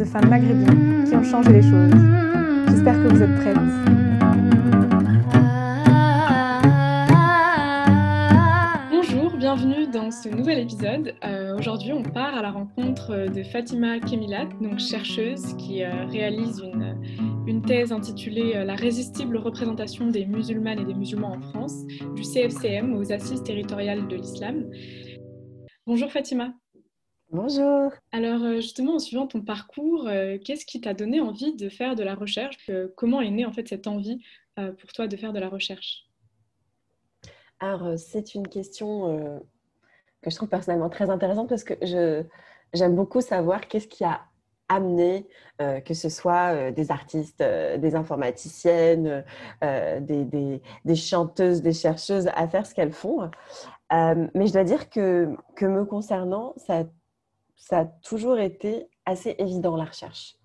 de femmes maghrébines qui ont changé les choses. J'espère que vous êtes prêtes. Bonjour, bienvenue dans ce nouvel épisode. Euh, aujourd'hui, on part à la rencontre de Fatima Kemilat, donc chercheuse qui euh, réalise une thèse intitulée euh, La résistible représentation des musulmanes et des musulmans en France, du CFCM aux Assises territoriales de l'islam. Bonjour Fatima. Bonjour. Alors euh, justement, en suivant ton parcours, euh, qu'est-ce qui t'a donné envie de faire de la recherche? Comment est née en fait cette envie pour toi de faire de la recherche? Alors c'est une question que je trouve personnellement très intéressante parce que j'aime beaucoup savoir qu'est-ce qui a euh, que ce soit euh, des artistes, euh, des informaticiennes, des, des, chanteuses, des chercheuses, à faire ce qu'elles font. mais je dois dire que, que me concernant, ça, ça a toujours été assez évident la recherche.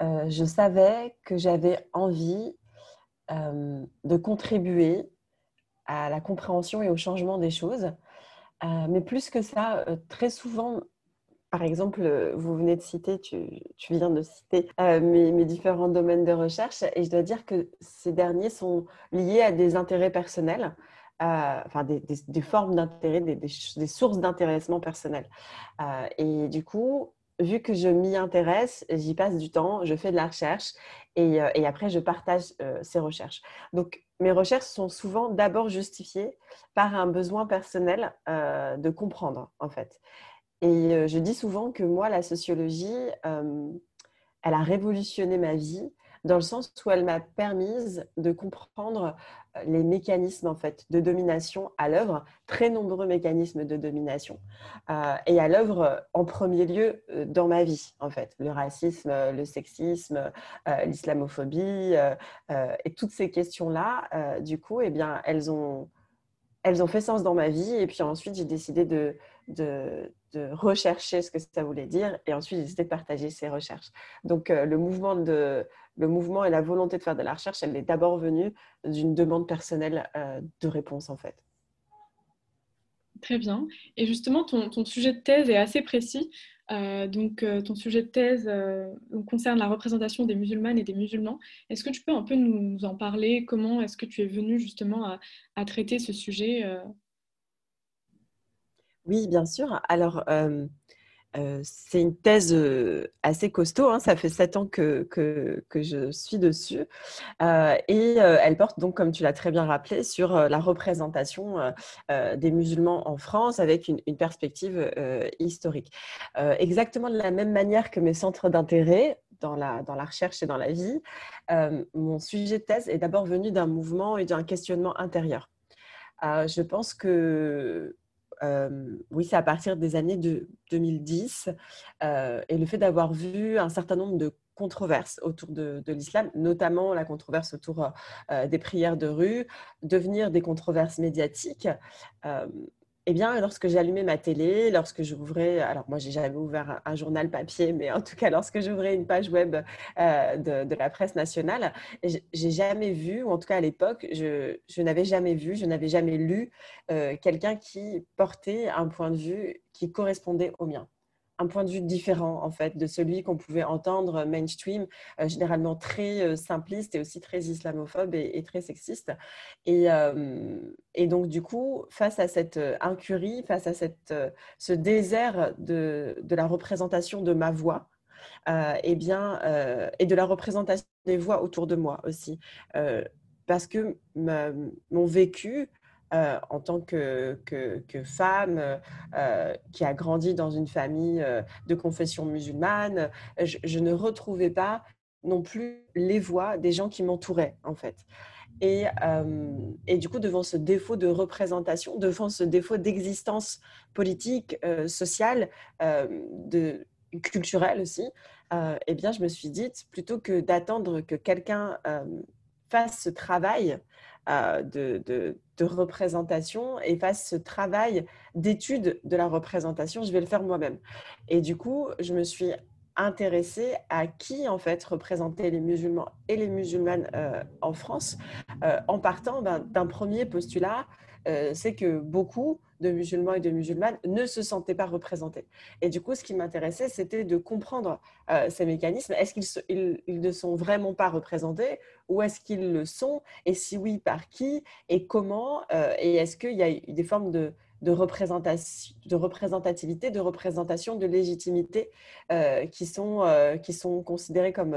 je savais que j'avais envie de contribuer à la compréhension et au changement des choses. mais plus que ça, très souvent, par exemple, euh, vous venez de citer, tu, viens de citer euh, mes, différents domaines de recherche et je dois dire que ces derniers sont liés à des intérêts personnels, euh, enfin des, formes d'intérêt, des, sources d'intéressement personnel. et du coup, vu que je m'y intéresse, j'y passe du temps, je fais de la recherche et, et après je partage ces recherches. Donc mes recherches sont souvent d'abord justifiées par un besoin personnel de comprendre en fait. Et je dis souvent que moi, la sociologie, elle a révolutionné ma vie dans le sens où elle m'a permise de comprendre les mécanismes en fait de domination à l'œuvre, très nombreux mécanismes de domination, et à l'œuvre en premier lieu dans ma vie en fait, le racisme, le sexisme, l'islamophobie et toutes ces questions là, du coup, eh bien, elles ont elles ont fait sens dans ma vie et puis ensuite j'ai décidé de, de, rechercher ce que ça voulait dire et ensuite décidé de partager ces recherches. Donc euh, le, mouvement de, le mouvement et la volonté de faire de la recherche, elle est d'abord venue d'une demande personnelle euh, de réponse en fait. Très bien. Et justement, ton, ton, sujet de thèse est assez précis. Euh, donc, ton sujet de thèse concerne la représentation des musulmanes et des musulmans. Est-ce que tu peux un peu nous, en parler? Comment est-ce que tu es venu justement à traiter ce sujet oui, bien sûr. Alors, c'est une thèse assez costaud. Hein. Ça fait sept ans que, que, je suis dessus. et elle porte donc, comme tu l'as très bien rappelé, sur la représentation des musulmans en France avec une, perspective historique. exactement de la même manière que mes centres d'intérêt, dans la, dans la recherche et dans la vie, mon sujet de thèse est d'abord venu d'un mouvement et d'un questionnement intérieur. je pense que oui, c'est à partir des années de 2010 et le fait d'avoir vu un certain nombre de controverses autour de, l'islam, notamment la controverse autour des prières de rue, devenir des controverses médiatiques, eh bien, lorsque j'allumais ma télé, lorsque j'ouvrais, alors moi, j'ai jamais ouvert un, journal papier, mais en tout cas, lorsque j'ouvrais une page web euh, de, la presse nationale, j'ai jamais vu, ou en tout cas à l'époque, je, n'avais jamais vu, je n'avais jamais lu euh, quelqu'un qui portait un point de vue qui correspondait au mien un point de vue différent en fait de celui qu'on pouvait entendre mainstream, euh, généralement très euh, simpliste et aussi très islamophobe et, très sexiste. Et, euh, et, donc du coup, face à cette incurie, face à cette, ce désert de, de, la représentation de ma voix, et, eh bien, et de la représentation des voix autour de moi aussi, parce que mon vécu euh, en tant que, femme euh, qui a grandi dans une famille euh, de confession musulmane, je, ne retrouvais pas non plus les voix des gens qui m'entouraient, en fait. Et, et, du coup, devant ce défaut de représentation, devant ce défaut d'existence politique, sociale, de, culturelle aussi, eh bien, je me suis dit, plutôt que d'attendre que quelqu'un fasse ce travail de représentation et fasse ce travail d'étude de la représentation, je vais le faire moi-même. Et du coup, je me suis intéressée à qui en fait représentaient les musulmans et les musulmanes euh, en France, euh, en partant ben, d'un premier postulat, euh, c'est que beaucoup de musulmans et de musulmanes ne se sentaient pas représentés. Et du coup, ce qui m'intéressait, c'était de comprendre euh, ces mécanismes. Est-ce qu'ils ils, ne sont vraiment pas représentés ou est-ce qu'ils le sont? Et si oui, par qui? Et comment? Euh, Et est-ce qu'il y a des formes de, de, représentation, de représentativité, de représentation, de légitimité euh, qui, sont, qui sont considérées comme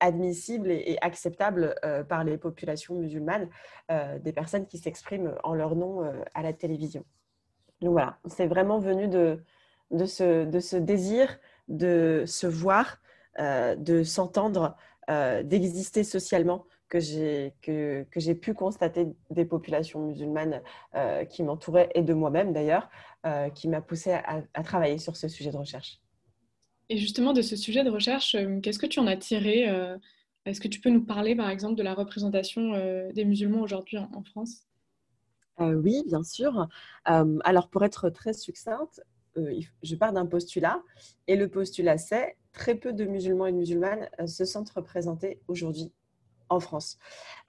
admissibles et, acceptables par les populations musulmanes, des personnes qui s'expriment en leur nom à la télévision. Donc voilà, c'est vraiment venu de, de, ce, de ce désir de se voir, euh, de s'entendre, euh, d'exister socialement que j'ai que, que pu constater des populations musulmanes euh, qui m'entouraient et de moi-même d'ailleurs, qui m'a poussé à, à, travailler sur ce sujet de recherche. Et justement, de ce sujet de recherche, qu'est-ce que tu en as tiré Est-ce que tu peux nous parler, par exemple, de la représentation des musulmans aujourd'hui en, en, France? Oui, bien sûr. alors, pour être très succincte, euh, je pars d'un postulat et le postulat c'est très peu de musulmans et de musulmanes euh, se sentent représentés aujourd'hui en France.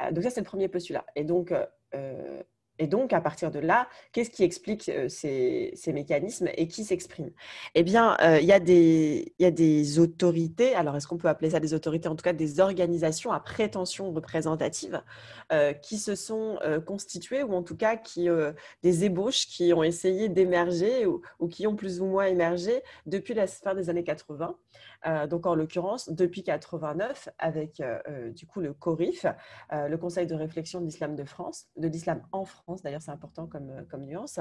Euh, donc ça c'est le premier postulat. Et donc et donc, à partir de là, qu'est-ce qui explique euh, ces, mécanismes et qui s'exprime? Eh bien, euh, il, y des, il y a des autorités, alors est-ce qu'on peut appeler ça des autorités, en tout cas des organisations à prétention représentative, euh, qui se sont constituées, ou en tout cas qui, des ébauches qui ont essayé d'émerger ou, qui ont plus ou moins émergé depuis la fin des années 80. Donc, en l'occurrence, depuis 89, avec du coup le CORIF, le Conseil de réflexion de l'islam de France, de l'islam en France D'ailleurs, c'est important comme, euh, comme nuance.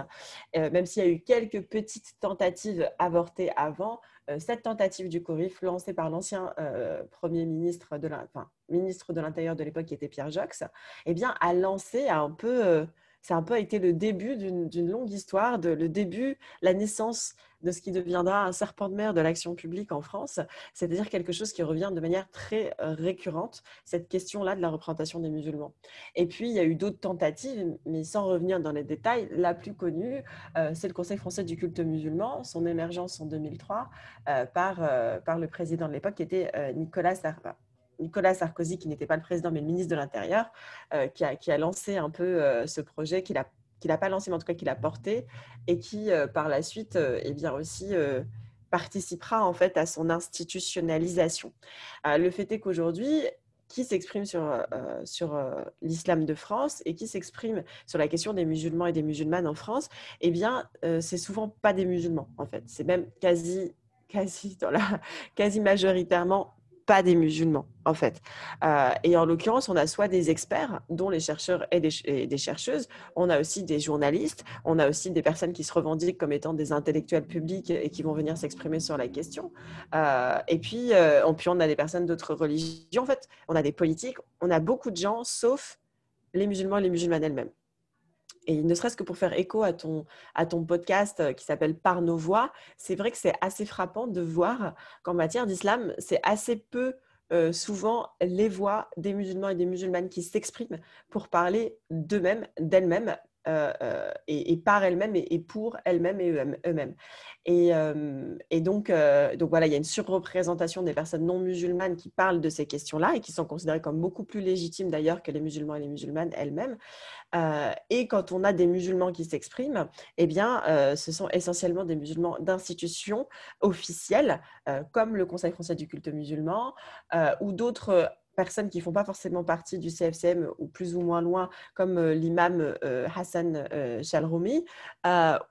Euh, même s'il y a eu quelques petites tentatives avortées avant, euh, cette tentative du CORIF, lancée par l'ancien Premier ministre de l'Intérieur de l'époque, qui était Pierre Jox, eh bien, a lancé un peu a un peu été le début d'une longue histoire, le début, la naissance de ce qui deviendra un serpent de mer de l'action publique en France, c'est-à-dire quelque chose qui revient de manière très euh, récurrente, cette question-là de la représentation des musulmans. Et puis, il y a eu d'autres tentatives, mais sans revenir dans les détails, la plus connue, euh, c'est le Conseil français du culte musulman, son émergence en 2003 euh, par, par le président de l'époque qui était Nicolas Sarkozy. Nicolas Sarkozy, qui n'était pas le président, mais le ministre de l'Intérieur, euh, qui, a, lancé un peu ce projet, qu'il n'a qu'il pas lancé, mais en tout cas qu'il a porté, et qui, euh, par la suite, eh bien aussi participera en fait à son institutionnalisation. le fait est qu'aujourd'hui, qui s'exprime sur, sur l'islam de France et qui s'exprime sur la question des musulmans et des musulmanes en France, eh bien, c'est souvent pas des musulmans, en fait. C'est même quasi, quasi, dans la, quasi majoritairement pas des musulmans, en fait. Euh, et en l'occurrence, on a soit des experts, dont les chercheurs et des, chercheuses, on a aussi des journalistes, on a aussi des personnes qui se revendiquent comme étant des intellectuels publics et qui vont venir s'exprimer sur la question. Euh, et puis, euh, on, puis, on a des personnes d'autres religions, en fait, on a des politiques, on a beaucoup de gens, sauf les musulmans et les musulmanes elles-mêmes. Et ne serait-ce que pour faire écho à ton, à ton podcast euh, qui s'appelle Par nos voix, c'est vrai que c'est assez frappant de voir qu'en matière d'islam, c'est assez peu euh, souvent les voix des musulmans et des musulmanes qui s'expriment pour parler d'eux-mêmes, d'elles-mêmes, euh, euh, et, par elles-mêmes et, pour elles-mêmes et eux-mêmes. Et, euh, et, donc, donc voilà, il y a une surreprésentation des personnes non musulmanes qui parlent de ces questions-là et qui sont considérées comme beaucoup plus légitimes d'ailleurs que les musulmans et les musulmanes elles-mêmes. et quand on a des musulmans qui s'expriment, eh bien, ce sont essentiellement des musulmans d'institutions officielles, comme le Conseil français du culte musulman ou d'autres personnes qui ne font pas forcément partie du CFCM ou plus ou moins loin, comme euh, l'imam euh, Hassan euh, Chalroumi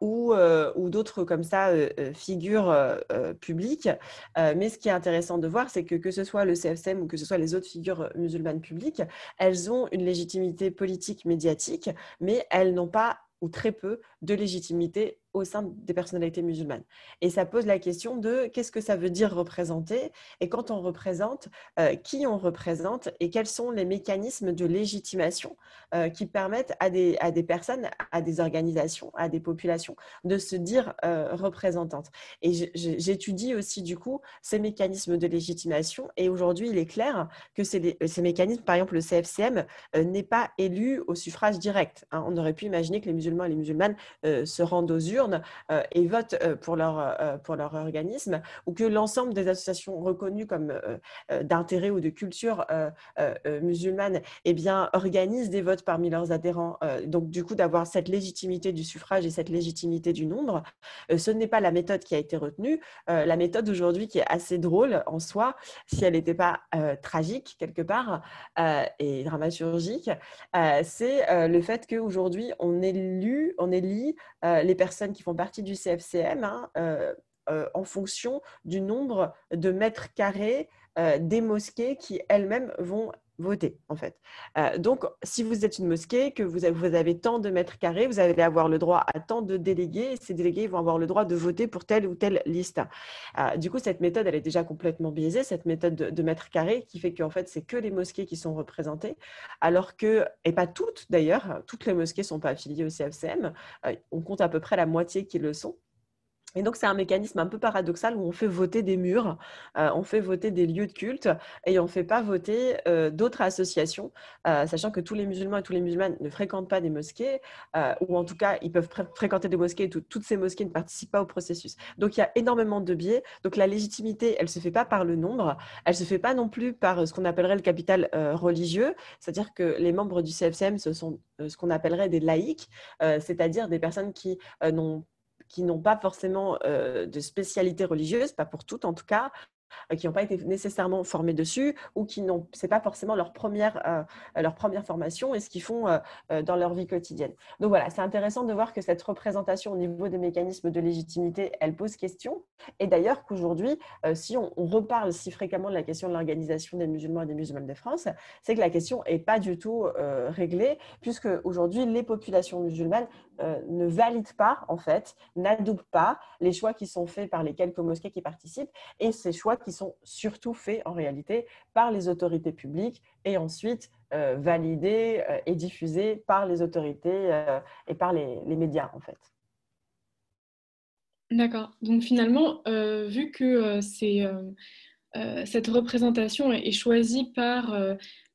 ou, ou d'autres comme ça, figures publiques. mais ce qui est intéressant de voir, c'est que que ce soit le CFCM ou que ce soit les autres figures musulmanes publiques, elles ont une légitimité politique, médiatique, mais elles n'ont pas ou très peu de légitimité au sein des personnalités musulmanes. Et ça pose la question de qu'est-ce que ça veut dire représenter et quand on représente, euh, qui on représente et quels sont les mécanismes de légitimation euh, qui permettent à des, à des personnes, à des organisations, à des populations de se dire euh, représentantes. Et j'étudie aussi du coup ces mécanismes de légitimation et aujourd'hui il est clair que ces, ces mécanismes, par exemple le CFCM, n'est pas élu au suffrage direct. Hein. On aurait pu imaginer que les musulmans et les musulmanes se rendent aux urnes l'urne et votent pour leur, pour leur organisme, ou que l'ensemble des associations reconnues comme d'intérêt ou de culture musulmane eh bien, organisent des votes parmi leurs adhérents. donc, du coup, d'avoir cette légitimité du suffrage et cette légitimité du nombre, ce n'est pas la méthode qui a été retenue. la méthode aujourd'hui qui est assez drôle en soi, si elle n'était pas tragique quelque part et dramaturgique, c'est le fait qu'aujourd'hui, on élit, on élit les personnes qui font partie du CFCM hein, en fonction du nombre de mètres carrés des mosquées qui elles-mêmes vont voter, en fait. Euh, donc, si vous êtes une mosquée, que vous avez, tant de mètres carrés, vous allez avoir le droit à tant de délégués, et ces délégués vont avoir le droit de voter pour telle ou telle liste. Euh, du coup, cette méthode, elle est déjà complètement biaisée, cette méthode de, mètres carrés, qui fait qu'en fait, c'est que les mosquées qui sont représentées, alors que, et pas toutes d'ailleurs, toutes les mosquées ne sont pas affiliées au CFCM, euh, on compte à peu près la moitié qui le sont. Et donc, c'est un mécanisme un peu paradoxal où on fait voter des murs, euh, on fait voter des lieux de culte et on ne fait pas voter euh, d'autres associations, euh, sachant que tous les musulmans et tous les musulmanes ne fréquentent pas des mosquées, ou en tout cas, ils peuvent fréquenter des mosquées et toutes ces mosquées ne participent pas au processus. Donc, il y a énormément de biais. Donc, la légitimité, elle ne se fait pas par le nombre, elle ne se fait pas non plus par ce qu'on appellerait le capital religieux, c'est-à-dire que les membres du CFCM, ce sont ce qu'on appellerait des laïcs, c'est-à-dire des personnes qui n'ont qui n'ont pas forcément euh, de spécialité religieuse, pas pour toutes en tout cas, euh, qui n'ont pas été nécessairement formés dessus ou qui n'ont, c'est pas forcément leur première, euh, leur première formation et ce qu'ils font dans leur vie quotidienne. Donc voilà, c'est intéressant de voir que cette représentation au niveau des mécanismes de légitimité, elle pose question. Et d'ailleurs qu'aujourd'hui, si on, reparle si fréquemment de la question de l'organisation des musulmans et des musulmanes de France, c'est que la question est pas du tout réglée puisque aujourd'hui les populations musulmanes ne valident pas en fait, n'adoptent pas les choix qui sont faits par les quelques mosquées qui participent et ces choix qui sont surtout faits en réalité par les autorités publiques et ensuite euh, validés euh, et diffusés par les autorités euh, et par les, médias en fait. D'accord. Donc finalement, vu que cette représentation est choisie par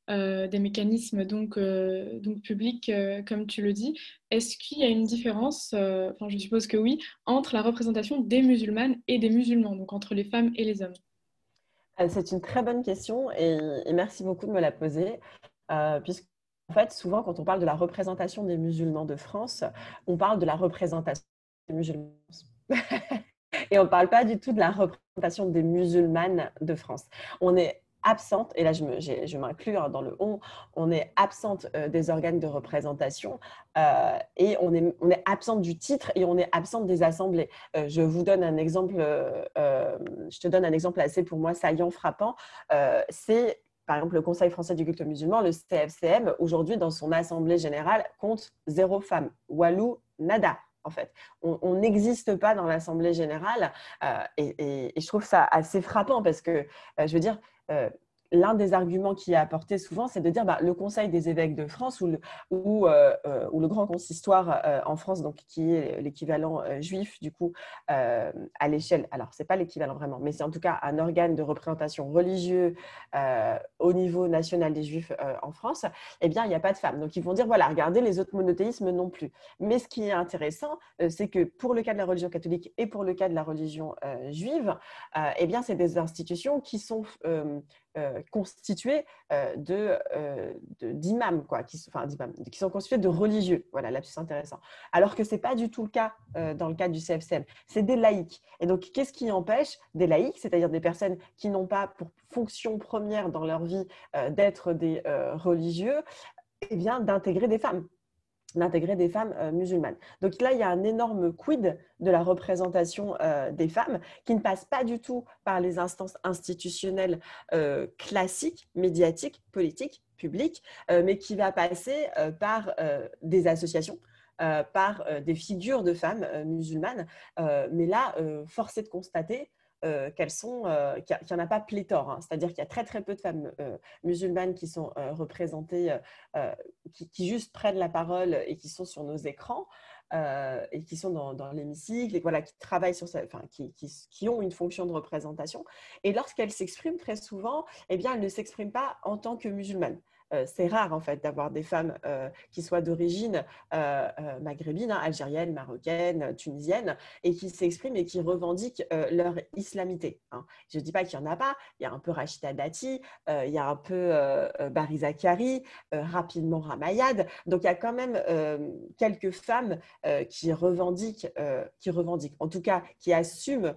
des mécanismes donc, donc publics, comme tu le dis. Est-ce qu'il y a une différence, enfin je suppose que oui, entre la représentation des musulmanes et des musulmans, donc entre les femmes et les hommes? Euh, c'est une très bonne question et, merci beaucoup de me la poser. Euh, puisque, en fait, souvent, quand on parle de la représentation des musulmans de France, on parle de la représentation des musulmans. et on ne parle pas du tout de la représentation des musulmanes de France. On est absente, et là je m'inclus hein, dans le on, on est absente euh, des organes de représentation euh, et on est, on est absente du titre et on est absente des assemblées. Euh, je vous donne un exemple, je te donne un exemple assez pour moi saillant, frappant. C'est par exemple le Conseil français du culte musulman, le CFCM, aujourd'hui dans son assemblée générale compte zéro femme. Walou, nada en fait. On n'existe pas dans l'Assemblée générale et, et, je trouve ça assez frappant parce que, je veux dire, euh, l'un des arguments qui est apporté souvent, c'est de dire bah, le Conseil des évêques de France ou le, euh, euh, Grand Consistoire en France, donc qui est l'équivalent juif du coup à l'échelle. Alors c'est pas l'équivalent vraiment, mais c'est en tout cas un organe de représentation religieux au niveau national des Juifs en France. Eh bien, il n'y a pas de femmes. Donc ils vont dire voilà, regardez les autres monothéismes non plus. Mais ce qui est intéressant, c'est que pour le cas de la religion catholique et pour le cas de la religion juive, eh bien c'est des institutions qui sont euh, constitués euh, euh, d'imams, qui, sont constitués de religieux. Voilà, là, c'est intéressant. Alors que ce n'est pas du tout le cas dans le cadre du CFCM. C'est des laïcs. Et donc, qu'est-ce qui empêche des laïcs, c'est-à-dire des personnes qui n'ont pas pour fonction première dans leur vie d'être des religieux, eh bien, d'intégrer des femmes? D'intégrer des femmes euh, musulmanes. Donc là, il y a un énorme quid de la représentation euh, des femmes qui ne passe pas du tout par les instances institutionnelles euh, classiques, médiatiques, politiques, publiques, mais qui va passer par des associations. par des figures de femmes musulmanes. mais là, force est de constater euh, qu'elles sont, euh, qu'il n'y en a pas pléthore. Hein. C'est-à-dire qu'il y a très très peu de femmes euh, musulmanes qui sont représentées, qui, juste prennent la parole et qui sont sur nos écrans. et qui sont dans, l'hémicycle et voilà, qui travaillent sur ça, enfin, qui, qui, ont une fonction de représentation. Et lorsqu'elles s'expriment très souvent, eh bien, elles ne s'expriment pas en tant que musulmanes. C'est rare en fait d'avoir des femmes qui soient d'origine maghrébine, hein, algérienne, marocaine, tunisienne, et qui s'expriment et qui revendiquent leur islamité. Hein. Je ne dis pas qu'il n'y en a pas, il y a un peu Rachida Dati, il y a un peu Bariza Kari, rapidement Ramayad, donc il y a quand même quelques femmes qui revendiquent, qui revendiquent, en tout cas qui assument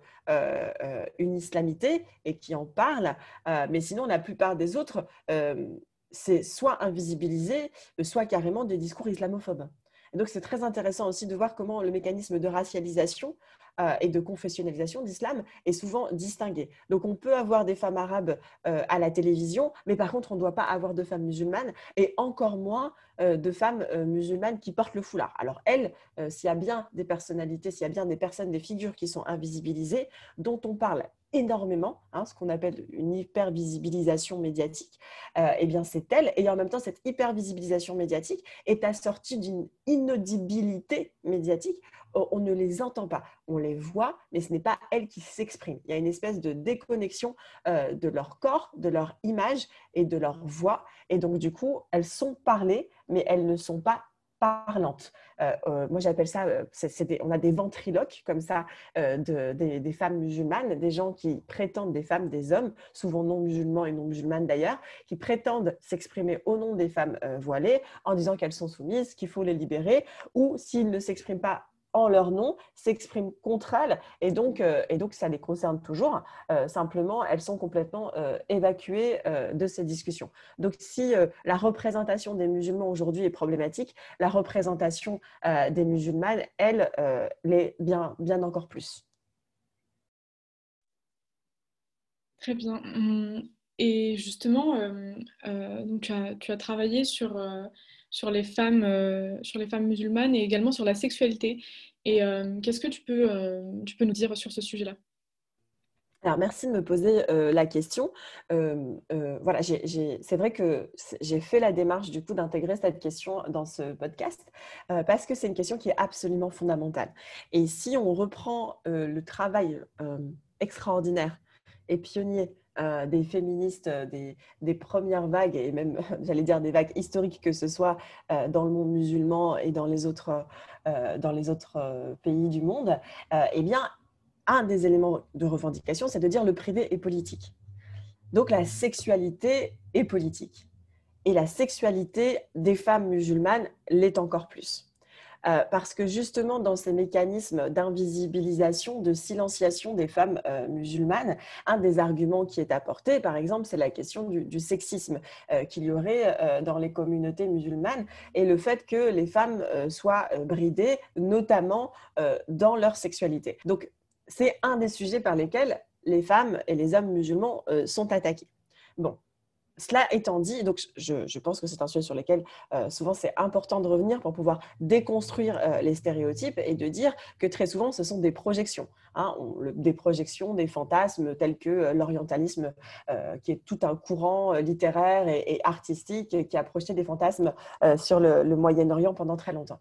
une islamité et qui en parlent, mais sinon la plupart des autres c'est soit invisibilisé, soit carrément des discours islamophobes. donc, c'est très intéressant aussi de voir comment le mécanisme de racialisation euh, et de confessionnalisation d'islam est souvent distingué. Donc, on peut avoir des femmes arabes euh, à la télévision, mais par contre, on ne doit pas avoir de femmes musulmanes et encore moins euh, de femmes musulmanes qui portent le foulard. Alors, elles, s'il y a bien des personnalités, s'il y a bien des personnes, des figures qui sont invisibilisées, dont on parle énormément, hein, ce qu'on appelle une hypervisibilisation médiatique, eh bien c'est elle. Et en même temps, cette hypervisibilisation médiatique est assortie d'une inaudibilité médiatique on ne les entend pas. On les voit, mais ce n'est pas elles qui s'expriment. Il y a une espèce de déconnexion euh, de leur corps, de leur image et de leur voix. Et donc, du coup, elles sont parlées, mais elles ne sont pas parlantes. Euh, euh, moi, j'appelle ça, on a des ventriloques comme ça des, femmes musulmanes, des gens qui prétendent, des femmes, des hommes, souvent non musulmans et non musulmanes d'ailleurs, qui prétendent s'exprimer au nom des femmes voilées en disant qu'elles sont soumises, qu'il faut les libérer, ou s'ils ne s'expriment pas en leur nom s'expriment contre elles et donc, euh, et donc ça les concerne toujours. Euh, simplement, elles sont complètement euh, évacuées de ces discussions. Donc si la représentation des musulmans aujourd'hui est problématique, la représentation des musulmanes, elle, l'est bien, bien encore plus. Très bien. Hum, et justement, donc tu, as, tu, as, travaillé sur sur les femmes, euh, sur les femmes musulmanes et également sur la sexualité. Et euh, qu'est-ce que tu peux, euh, tu peux nous dire sur ce sujet-là? Alors, merci de me poser la question. voilà, c'est vrai que j'ai fait la démarche du coup d'intégrer cette question dans ce podcast parce que c'est une question qui est absolument fondamentale. Et si on reprend le travail extraordinaire et pionnier euh, des féministes euh, des, premières vagues, et même, j'allais dire, des vagues historiques, que ce soit euh, dans le monde musulman et dans les autres, dans les autres pays du monde, eh bien, un des éléments de revendication, c'est de dire le privé est politique. Donc, la sexualité est politique. Et la sexualité des femmes musulmanes l'est encore plus. Euh, parce que justement dans ces mécanismes d'invisibilisation, de silenciation des femmes euh, musulmanes, un des arguments qui est apporté, par exemple, c'est la question du, sexisme euh, qu'il y aurait dans les communautés musulmanes et le fait que les femmes soient bridées, notamment dans leur sexualité. Donc, c'est un des sujets par lesquels les femmes et les hommes musulmans sont attaqués. Bon, cela étant dit, donc je, pense que c'est un sujet sur lequel euh, souvent c'est important de revenir pour pouvoir déconstruire euh, les stéréotypes et de dire que très souvent ce sont des projections, hein, des projections, des fantasmes tels que euh, l'orientalisme, qui est tout un courant littéraire et, artistique qui a projeté des fantasmes sur le, Moyen-Orient pendant très longtemps.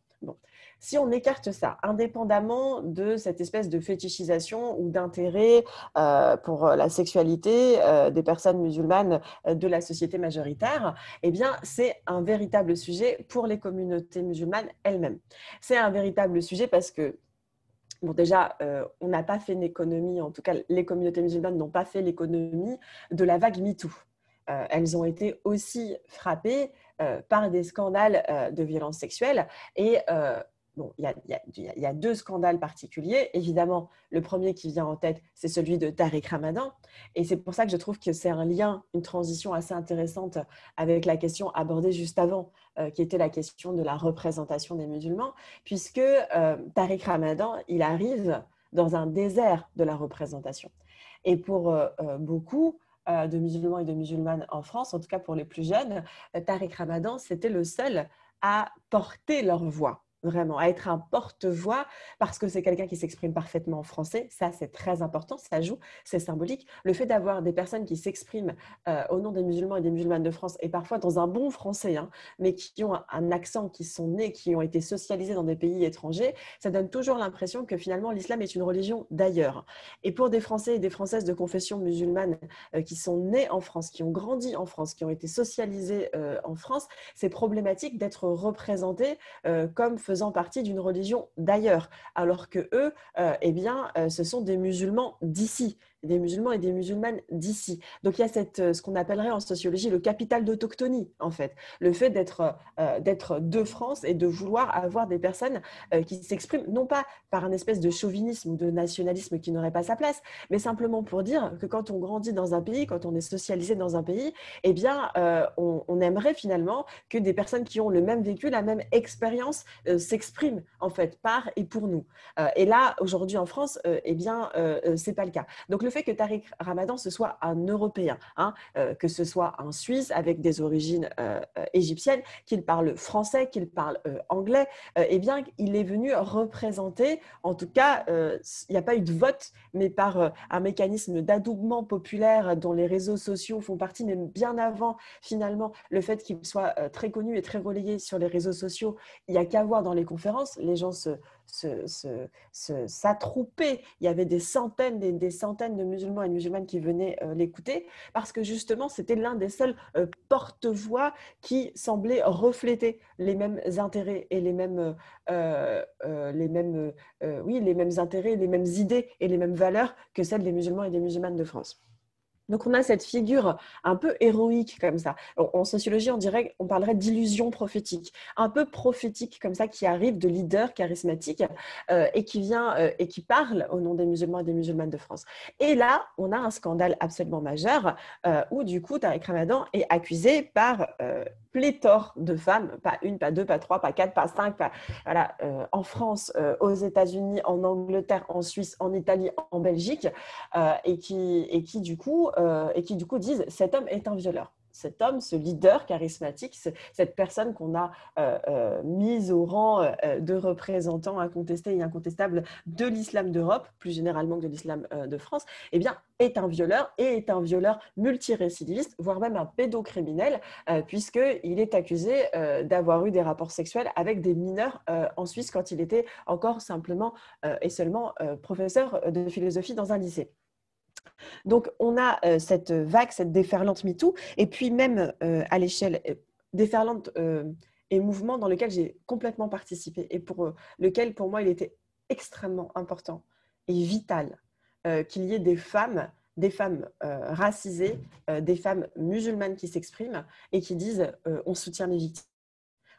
Si on écarte ça, indépendamment de cette espèce de fétichisation ou d'intérêt euh, pour la sexualité euh, des personnes musulmanes euh, de la société majoritaire, eh bien, c'est un véritable sujet pour les communautés musulmanes elles-mêmes. C'est un véritable sujet parce que Bon, déjà, on n'a pas fait l'économie, en tout cas, les communautés musulmanes n'ont pas fait l'économie de la vague MeToo. elles ont été aussi frappées par des scandales de violences sexuelles et Il y, a, deux scandales particuliers. Évidemment, le premier qui vient en tête, c'est celui de Tariq Ramadan. Et c'est pour ça que je trouve que c'est un lien, une transition assez intéressante avec la question abordée juste avant, euh, qui était la question de la représentation des musulmans, puisque euh, Tariq Ramadan, il arrive dans un désert de la représentation. Et pour euh, beaucoup, de musulmans et de musulmanes en France, en tout cas pour les plus jeunes, Tariq Ramadan, c'était le seul à porter leur voix vraiment, à être un porte-voix parce que c'est quelqu'un qui s'exprime parfaitement en français. Ça, c'est très important, ça joue, c'est symbolique. Le fait d'avoir des personnes qui s'expriment euh, au nom des musulmans et des musulmanes de France et parfois dans un bon français, hein, mais qui ont un accent, qui sont nés, qui ont été socialisés dans des pays étrangers, ça donne toujours l'impression que finalement l'islam est une religion d'ailleurs. Et pour des Français et des Françaises de confession musulmane euh, qui sont nés en France, qui ont grandi en France, qui ont été socialisés euh, en France, c'est problématique d'être représentés comme partie d'une religion d'ailleurs, alors que eux, euh, eh bien, euh, ce sont des musulmans d'ici des musulmans et des musulmanes d'ici. Donc il y a euh, ce qu'on appellerait en sociologie le capital d'autochtonie, en fait. Le fait d'être euh, d'être de France et de vouloir avoir des personnes euh, qui s'expriment, non pas par un espèce de chauvinisme ou de nationalisme qui n'aurait pas sa place, mais simplement pour dire que quand on grandit dans un pays, quand on est socialisé dans un pays, eh bien, on, on, aimerait finalement que des personnes qui ont le même vécu, la même expérience, s'expriment, en fait, par et pour nous. et là, aujourd'hui en France, eh bien, c'est pas le cas. Donc le fait que Tariq Ramadan, ce soit un Européen, hein, euh, que ce soit un Suisse avec des origines euh, euh, égyptiennes, qu'il parle français, qu'il parle anglais, eh bien, il est venu représenter, en tout cas, il n'y a pas eu de vote, mais par un mécanisme d'adoubement populaire dont les réseaux sociaux font partie, mais bien avant, finalement, le fait qu'il soit très connu et très relayé sur les réseaux sociaux, il n'y a qu'à voir dans les conférences, les gens se s'attrouper. Il y avait des centaines, des, des, centaines de musulmans et de musulmanes qui venaient euh, l'écouter parce que justement, c'était l'un des seuls euh, porte-voix qui semblait refléter les mêmes intérêts et les mêmes, euh, les mêmes, oui, les mêmes intérêts, les mêmes idées et les mêmes valeurs que celles des musulmans et des musulmanes de France. Donc on a cette figure un peu héroïque comme ça. En sociologie, on dirait, on parlerait d'illusion prophétique, un peu prophétique comme ça qui arrive de leader charismatique euh, et qui vient euh, et qui parle au nom des musulmans et des musulmanes de France. Et là, on a un scandale absolument majeur euh, où du coup Tariq Ramadan est accusé par pléthore de femmes, pas une, pas deux, pas trois, pas quatre, pas cinq, voilà, euh, en France, euh, aux États-Unis, en Angleterre, en Suisse, en Italie, en Belgique, euh, et, qui, et, qui, du coup, et qui du coup disent cet homme est un violeur cet homme, ce leader charismatique, cette personne qu'on a euh, euh, mise au rang euh, de représentant incontesté et incontestable de l'islam d'Europe, plus généralement que de l'islam de France, eh bien, est un violeur et est un violeur multirécidiviste, voire même un pédocriminel, puisqu'il est accusé d'avoir eu des rapports sexuels avec des mineurs en Suisse quand il était encore simplement et seulement professeur de philosophie dans un lycée. Donc, on a euh, cette vague, cette déferlante MeToo, et puis même euh, à l'échelle euh, déferlante et mouvement dans lequel j'ai complètement participé et pour lequel, pour moi, il était extrêmement important et vital qu'il y ait des femmes, des femmes racisées, des femmes musulmanes qui s'expriment et qui disent on soutient les victimes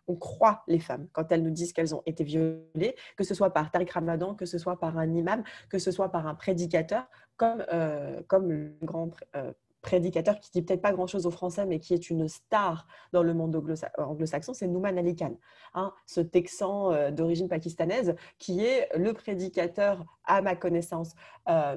on croit les femmes quand elles nous disent qu'elles ont été violées, que ce soit par Tariq Ramadan, que ce soit par un imam, que ce soit par un prédicateur, comme, euh, comme le grand euh, prédicateur qui dit peut-être pas grand-chose aux Français, mais qui est une star dans le monde anglo-saxon, c'est Nouman Ali Khan, hein, ce Texan euh, d'origine pakistanaise, qui est le prédicateur, à ma connaissance,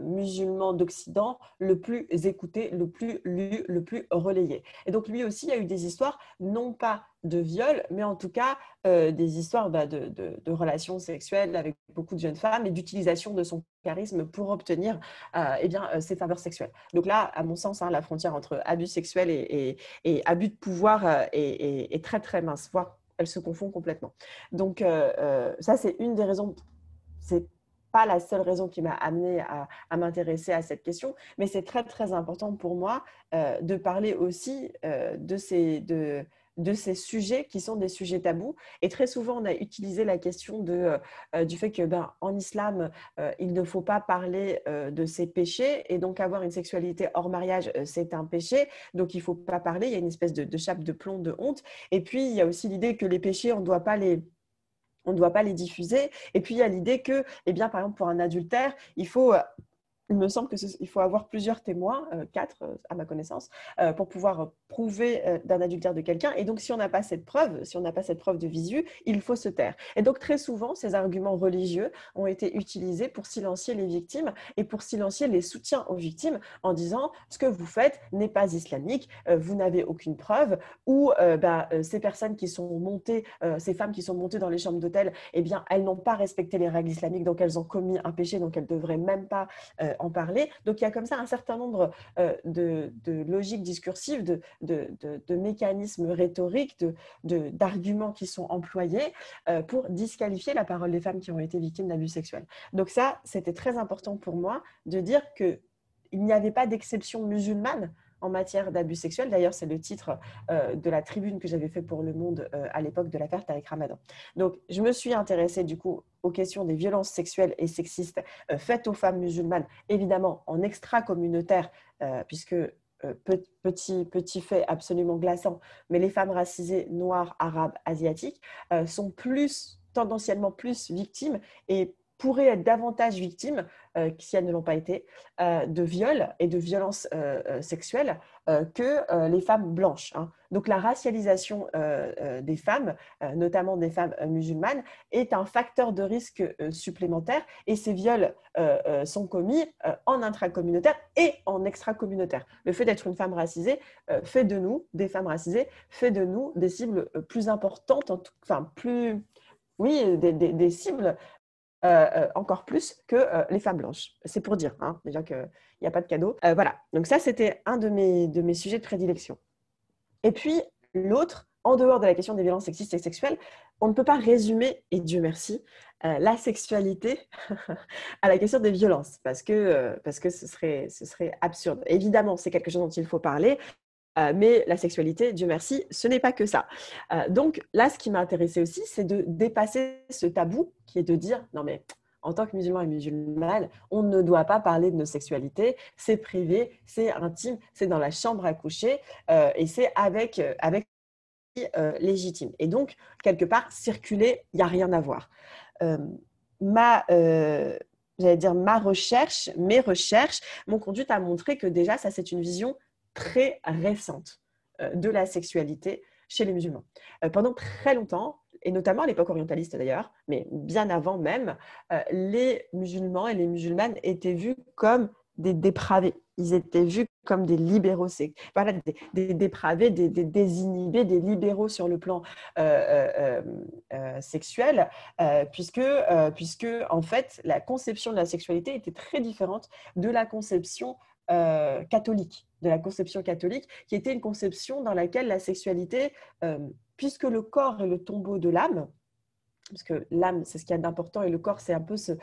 musulman d'Occident, le plus écouté, le plus lu, le plus relayé. Et donc lui aussi a eu des histoires, non pas de viol, mais en tout cas euh, des histoires bah, de, relations sexuelles avec beaucoup de jeunes femmes et d'utilisation de son charisme pour obtenir euh, eh bien, ses faveurs sexuelles. Donc là, à mon sens, hein, la frontière entre abus sexuel et, abus de pouvoir est, est, très très mince, voire elle se confond complètement. Donc ça, c'est une des raisons, c'est pas la seule raison qui m'a amené à, m'intéresser à cette question, mais c'est très très important pour moi euh, de parler aussi euh, de, ces, de, de, ces sujets qui sont des sujets tabous. Et très souvent, on a utilisé la question de, euh, du fait que ben, en islam, il ne faut pas parler de ses péchés, et donc avoir une sexualité hors mariage, c'est un péché, donc il ne faut pas parler, il y a une espèce de, chape de plomb, de honte. Et puis, il y a aussi l'idée que les péchés, on ne doit pas les on ne doit pas les diffuser. Et puis, il y a l'idée que, eh bien, par exemple, pour un adultère, il faut euh, il me semble qu'il faut avoir plusieurs témoins, euh, quatre euh, à ma connaissance, euh, pour pouvoir prouver d'un adultère de quelqu'un. Et donc, si on n'a pas cette preuve, si on n'a pas cette preuve de visu, il faut se taire. Et donc, très souvent, ces arguments religieux ont été utilisés pour silencier les victimes et pour silencier les soutiens aux victimes en disant ce que vous faites n'est pas islamique, vous n'avez aucune preuve, ou bah, ces personnes qui sont montées, ces femmes qui sont montées dans les chambres d'hôtel, eh bien, elles n'ont pas respecté les règles islamiques, donc elles ont commis un péché, donc elles ne devraient même pas en parler. Donc il y a comme ça un certain nombre euh, de, logiques discursives, de, mécanismes rhétoriques, d'arguments qui sont employés euh, pour disqualifier la parole des femmes qui ont été victimes d'abus sexuels. Donc ça, c'était très important pour moi de dire qu'il n'y avait pas d'exception musulmane en matière d'abus sexuels. D'ailleurs, c'est le titre euh, de la tribune que j'avais fait pour Le Monde à l'époque de l'affaire Tariq Ramadan. Donc, je me suis intéressée du coup aux questions des violences sexuelles et sexistes euh, faites aux femmes musulmanes, évidemment en extra-communautaire, puisque petit, petit fait absolument glaçant, mais les femmes racisées noires, arabes, asiatiques sont plus tendanciellement plus victimes et pourraient être davantage victimes, euh, si elles ne l'ont pas été, euh, de viols et de violences euh, sexuelles que les femmes blanches. Hein. Donc la racialisation des femmes, notamment des femmes musulmanes, est un facteur de risque supplémentaire et ces viols sont commis en intracommunautaire et en extracommunautaire. Le fait d'être une femme racisée fait de nous, des femmes racisées, fait de nous des cibles plus importantes, enfin plus oui, des, des, cibles euh, euh, encore plus que euh, les femmes blanches. C'est pour dire, hein, déjà qu'il n'y a pas de cadeau. voilà, donc ça, c'était un de mes, sujets de prédilection. Et puis, l'autre, en dehors de la question des violences sexistes et sexuelles, on ne peut pas résumer, et Dieu merci, la sexualité à la question des violences, parce que, parce que ce, serait, ce serait absurde. Évidemment, c'est quelque chose dont il faut parler, euh, mais la sexualité, Dieu merci, ce n'est pas que ça. Euh, donc là, ce qui m'a intéressé aussi, c'est de dépasser ce tabou qui est de dire, non mais en tant que musulman et musulmane, on ne doit pas parler de nos sexualités, c'est privé, c'est intime, c'est dans la chambre à coucher euh, et c'est avec, avec légitime. Et donc, quelque part, circuler, il n'y a rien à voir. ma, j'allais dire ma recherche, mes recherches m'ont conduite à montrer que déjà, ça c'est une vision très récente euh, de la sexualité chez les musulmans. Euh, pendant très longtemps, et notamment à l'époque orientaliste d'ailleurs, mais bien avant même, euh, les musulmans et les musulmanes étaient vus comme des dépravés. Ils étaient vus comme des libéraux, voilà, des, dépravés, des, désinhibés, des libéraux sur le plan sexuel, puisque, puisque en fait la conception de la sexualité était très différente de la conception euh, catholique, de la conception catholique, qui était une conception dans laquelle la sexualité, euh, puisque le corps est le tombeau de l'âme, parce que l'âme, c'est ce qu'il y a d'important, et le corps, c'est un peu ce,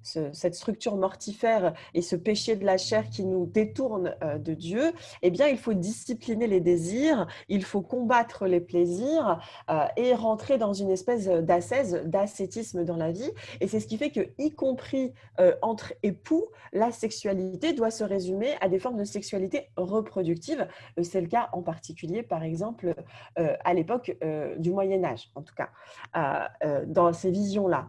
cette structure mortifère et ce péché de la chair qui nous détourne euh, de Dieu, eh bien, il faut discipliner les désirs, il faut combattre les plaisirs euh, et rentrer dans une espèce d'ascèse, d'ascétisme dans la vie. Et c'est ce qui fait que, y compris euh, entre époux, la sexualité doit se résumer à des formes de sexualité reproductive. C'est le cas en particulier, par exemple, à l'époque du Moyen Âge, en tout cas. Euh, dans ces visions-là,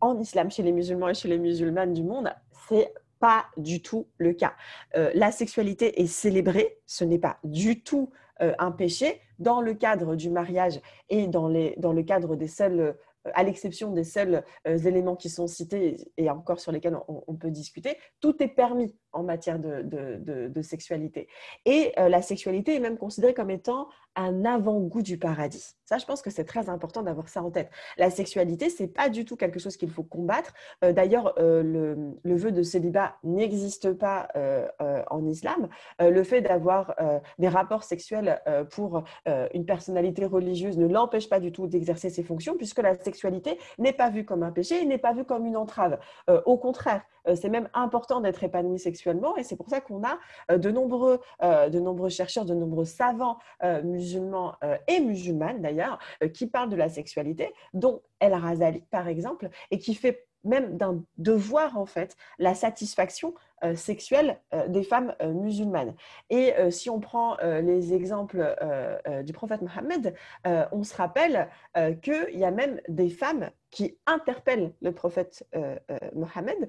en islam, chez les musulmans et chez les musulmanes du monde, c'est pas du tout le cas. Euh, la sexualité est célébrée, ce n'est pas du tout euh, un péché dans le cadre du mariage et dans, le cadre des seuls à l'exception des seuls éléments qui sont cités et encore sur lesquels on, peut discuter, tout est permis en matière de, sexualité. Et la sexualité est même considérée comme étant un avant-goût du paradis. Ça, je pense que c'est très important d'avoir ça en tête. La sexualité, c'est pas du tout quelque chose qu'il faut combattre. Euh, d'ailleurs, euh, le, le, vœu de célibat n'existe pas euh, en islam. le fait d'avoir des rapports sexuels pour une personnalité religieuse ne l'empêche pas du tout d'exercer ses fonctions, puisque la sexualité n'est pas vue comme un péché n'est pas vue comme une entrave. au contraire, c'est même important d'être épanoui sexuellement, et c'est pour ça qu'on a de nombreux, de nombreux chercheurs, de nombreux savants musulmans euh, et musulmanes d'ailleurs, euh, qui parlent de la sexualité, dont El Razali par exemple, et qui fait même d'un devoir en fait la satisfaction sexuelle des femmes musulmanes. Et si on prend les exemples du prophète Mohammed, on se rappelle qu'il y a même des femmes qui interpellent le prophète Mohammed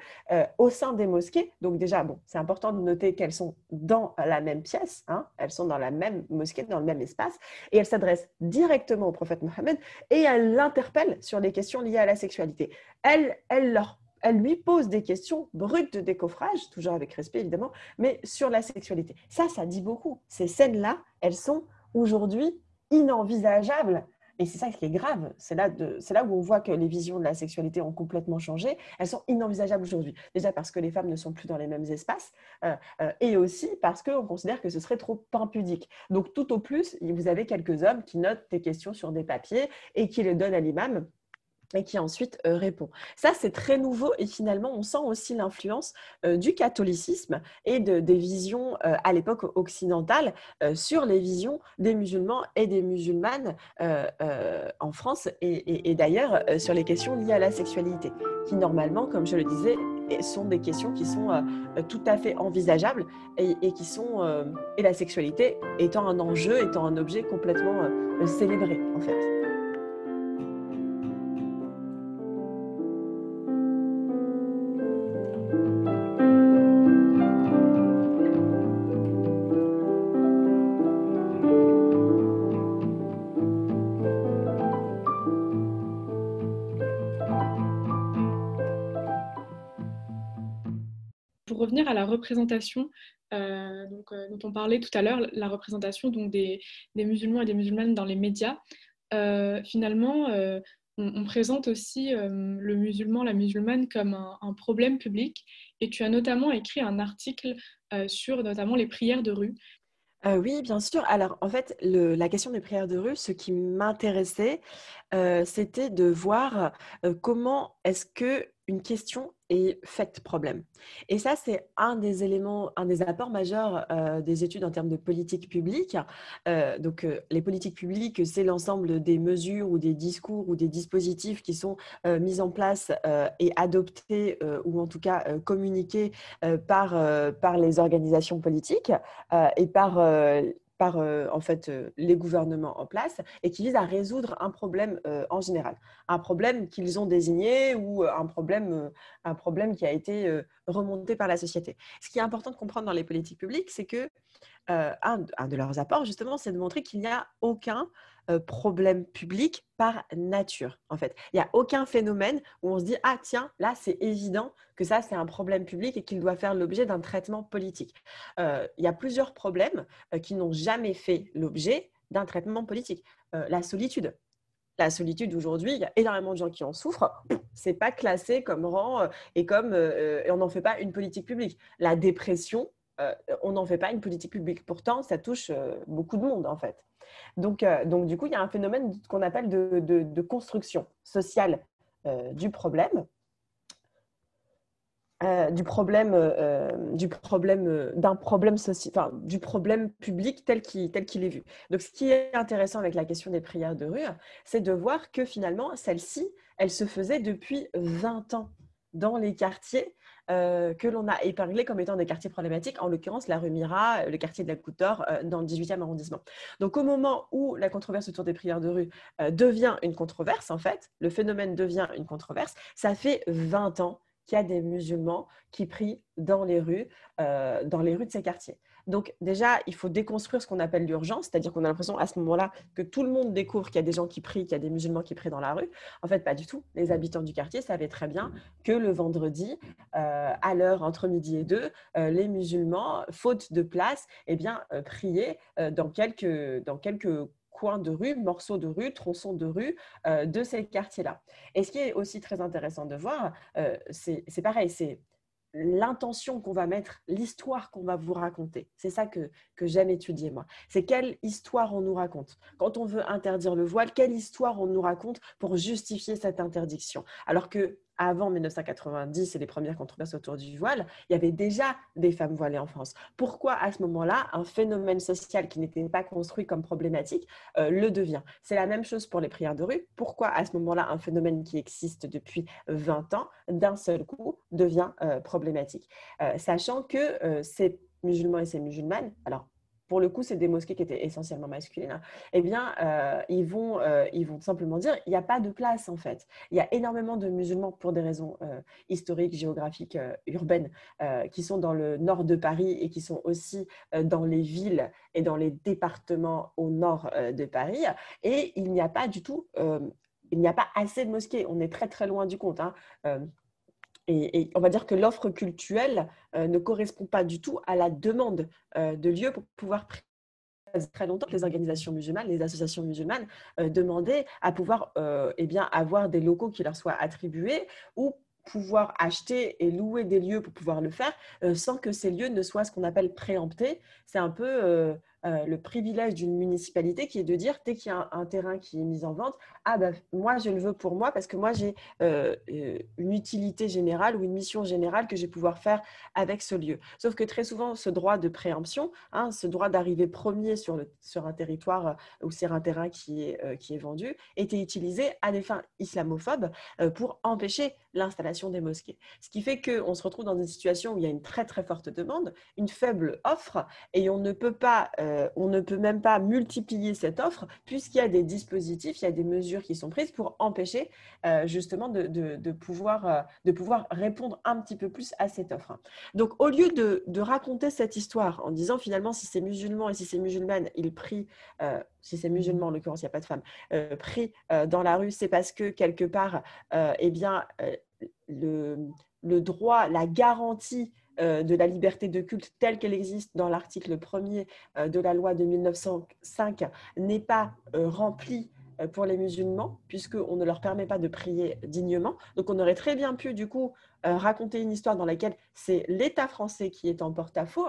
au sein des mosquées. Donc déjà, bon, c'est important de noter qu'elles sont dans la même pièce, hein, elles sont dans la même mosquée, dans le même espace, et elles s'adressent directement au prophète Mohammed et elles l'interpellent sur les questions liées à la sexualité. Elles, elles leur elle lui pose des questions brutes de décoffrage, toujours avec respect évidemment, mais sur la sexualité. Ça, ça dit beaucoup. Ces scènes-là, elles sont aujourd'hui inenvisageables. Et c'est ça qui est grave. C'est là, là où on voit que les visions de la sexualité ont complètement changé. Elles sont inenvisageables aujourd'hui. Déjà parce que les femmes ne sont plus dans les mêmes espaces euh, euh, et aussi parce qu'on considère que ce serait trop impudique. Donc tout au plus, vous avez quelques hommes qui notent des questions sur des papiers et qui les donnent à l'imam et qui ensuite euh, répond. Ça, c'est très nouveau et finalement, on sent aussi l'influence euh, du catholicisme et de, des visions euh, à l'époque occidentale sur les visions des musulmans et des musulmanes en France et, d'ailleurs sur les questions liées à la sexualité, qui normalement, comme je le disais, sont des questions qui sont tout à fait envisageables et qui sont, et la sexualité étant un enjeu, étant un objet complètement célébré en fait. À la représentation euh, euh, dont on parlait tout à l'heure, la représentation donc, des, musulmans et des musulmanes dans les médias. Euh, finalement, on, présente aussi le musulman, la musulmane comme un, problème public. Et tu as notamment écrit un article sur notamment les prières de rue. oui, bien sûr. Alors, en fait, la question des prières de rue, ce qui m'intéressait, c'était de voir comment est-ce que une question est faite problème. Et ça, c'est un des éléments, un des apports majeurs euh, des études en termes de politique publique. Euh, donc, euh, les politiques publiques, c'est l'ensemble des mesures ou des discours ou des dispositifs qui sont mis en place et adoptés ou en tout cas communiqués par, par les organisations politiques et par par en fait les gouvernements en place et qui visent à résoudre un problème en général, un problème qu'ils ont désigné ou un problème, un problème qui a été remonté par la société. Ce qui est important de comprendre dans les politiques publiques, c'est que un, de leurs apports justement, c'est de montrer qu'il n'y a aucun problème public par nature, en fait. Il n'y a aucun phénomène où on se dit, ah tiens, là, c'est évident que ça, c'est un problème public et qu'il doit faire l'objet d'un traitement politique. il y a plusieurs problèmes qui n'ont jamais fait l'objet d'un traitement politique. la solitude. La solitude aujourd'hui, il y a énormément de gens qui en souffrent. C'est pas classé comme rang et comme et on n'en fait pas une politique publique. La dépression, on n'en fait pas une politique publique. Pourtant, ça touche beaucoup de monde en fait. Donc, euh, donc, du coup, il y a un phénomène qu'on appelle de, construction sociale euh, du problème. Euh, du problème, du problème, d'un problème du problème public tel qu'il, tel qu'il est vu. Donc, ce qui est intéressant avec la question des prières de rue, c'est de voir que finalement, celle-ci, elle se faisait depuis 20 ans dans les quartiers euh, que l'on a épinglé comme étant des quartiers problématiques, en l'occurrence la rue Mira, euh, le quartier de la d'Or euh, dans le 18e arrondissement. Donc au moment où la controverse autour des prières de rue devient une controverse, en fait, le phénomène devient une controverse, ça fait 20 ans qu'il y a des musulmans qui prient dans les rues, dans les rues de ces quartiers. Donc déjà, il faut déconstruire ce qu'on appelle l'urgence, c'est-à-dire qu'on a l'impression à ce moment-là que tout le monde découvre qu'il y a des gens qui prient, qu'il y a des musulmans qui prient dans la rue. En fait, pas du tout. Les habitants du quartier savaient très bien que le vendredi, euh, à l'heure entre midi et deux, euh, les musulmans, faute de place, eh bien, euh, priaient dans quelques, dans quelques coins de rue, morceaux de rue, tronçons de rue de ces quartiers-là. Et ce qui est aussi très intéressant de voir, c'est pareil, c'est l'intention qu'on va mettre, l'histoire qu'on va vous raconter. C'est ça que, j'aime étudier, moi. C'est quelle histoire on nous raconte. Quand on veut interdire le voile, quelle histoire on nous raconte pour justifier cette interdiction? Alors que avant 1990 et les premières controverses autour du voile, il y avait déjà des femmes voilées en France. Pourquoi à ce moment-là, un phénomène social qui n'était pas construit comme problématique euh, le devient? C'est la même chose pour les prières de rue. Pourquoi à ce moment-là, un phénomène qui existe depuis 20 ans, d'un seul coup, devient euh, problématique? Euh, Sachant que ces musulmans et ces musulmanes, alors pour le coup, c'est des mosquées qui étaient essentiellement masculines, eh bien, euh, ils, vont, euh, ils vont simplement dire il n'y a pas de place, en fait. Il y a énormément de musulmans, pour des raisons euh, historiques, géographiques, urbaines, qui sont dans le nord de Paris et qui sont aussi dans les villes et dans les départements au nord de Paris. Et il n'y a pas du tout il n'y a pas assez de mosquées. On est très très loin du compte. Hein et, on va dire que l'offre culturelle euh, ne correspond pas du tout à la demande euh, de lieux pour pouvoir très longtemps que les organisations musulmanes, les associations musulmanes euh, demandaient à pouvoir eh bien, avoir des locaux qui leur soient attribués ou pouvoir acheter et louer des lieux pour pouvoir le faire sans que ces lieux ne soient ce qu'on appelle préemptés. C'est un peu euh, le privilège d'une municipalité qui est de dire, dès qu'il y a un, terrain qui est mis en vente, ah ben moi je le veux pour moi parce que moi j'ai euh, euh, une utilité générale ou une mission générale que je vais pouvoir faire avec ce lieu. Sauf que très souvent, ce droit de préemption, hein, ce droit d'arriver premier sur, sur un territoire ou sur un terrain qui est, qui est vendu, était utilisé à des fins islamophobes pour empêcher l'installation des mosquées. Ce qui fait qu'on se retrouve dans une situation où il y a une très très forte demande, une faible offre, et on ne peut pas on ne peut même pas multiplier cette offre puisqu'il y a des dispositifs, il y a des mesures qui sont prises pour empêcher euh, justement de, pouvoir, euh, de pouvoir répondre un petit peu plus à cette offre. Donc au lieu de, raconter cette histoire en disant finalement si c'est musulman et si c'est musulmane, il prie, si c'est musulman en l'occurrence, il n'y a pas de femme, prie dans la rue, c'est parce que quelque part, eh bien, le, le droit, la garantie euh, de la liberté de culte telle qu'elle existe dans l'article 1er euh, de la loi de 1905 n'est pas euh, remplie pour les musulmans, puisqu'on ne leur permet pas de prier dignement. Donc on aurait très bien pu, du coup, raconter une histoire dans laquelle c'est l'État français qui est en porte-à-faux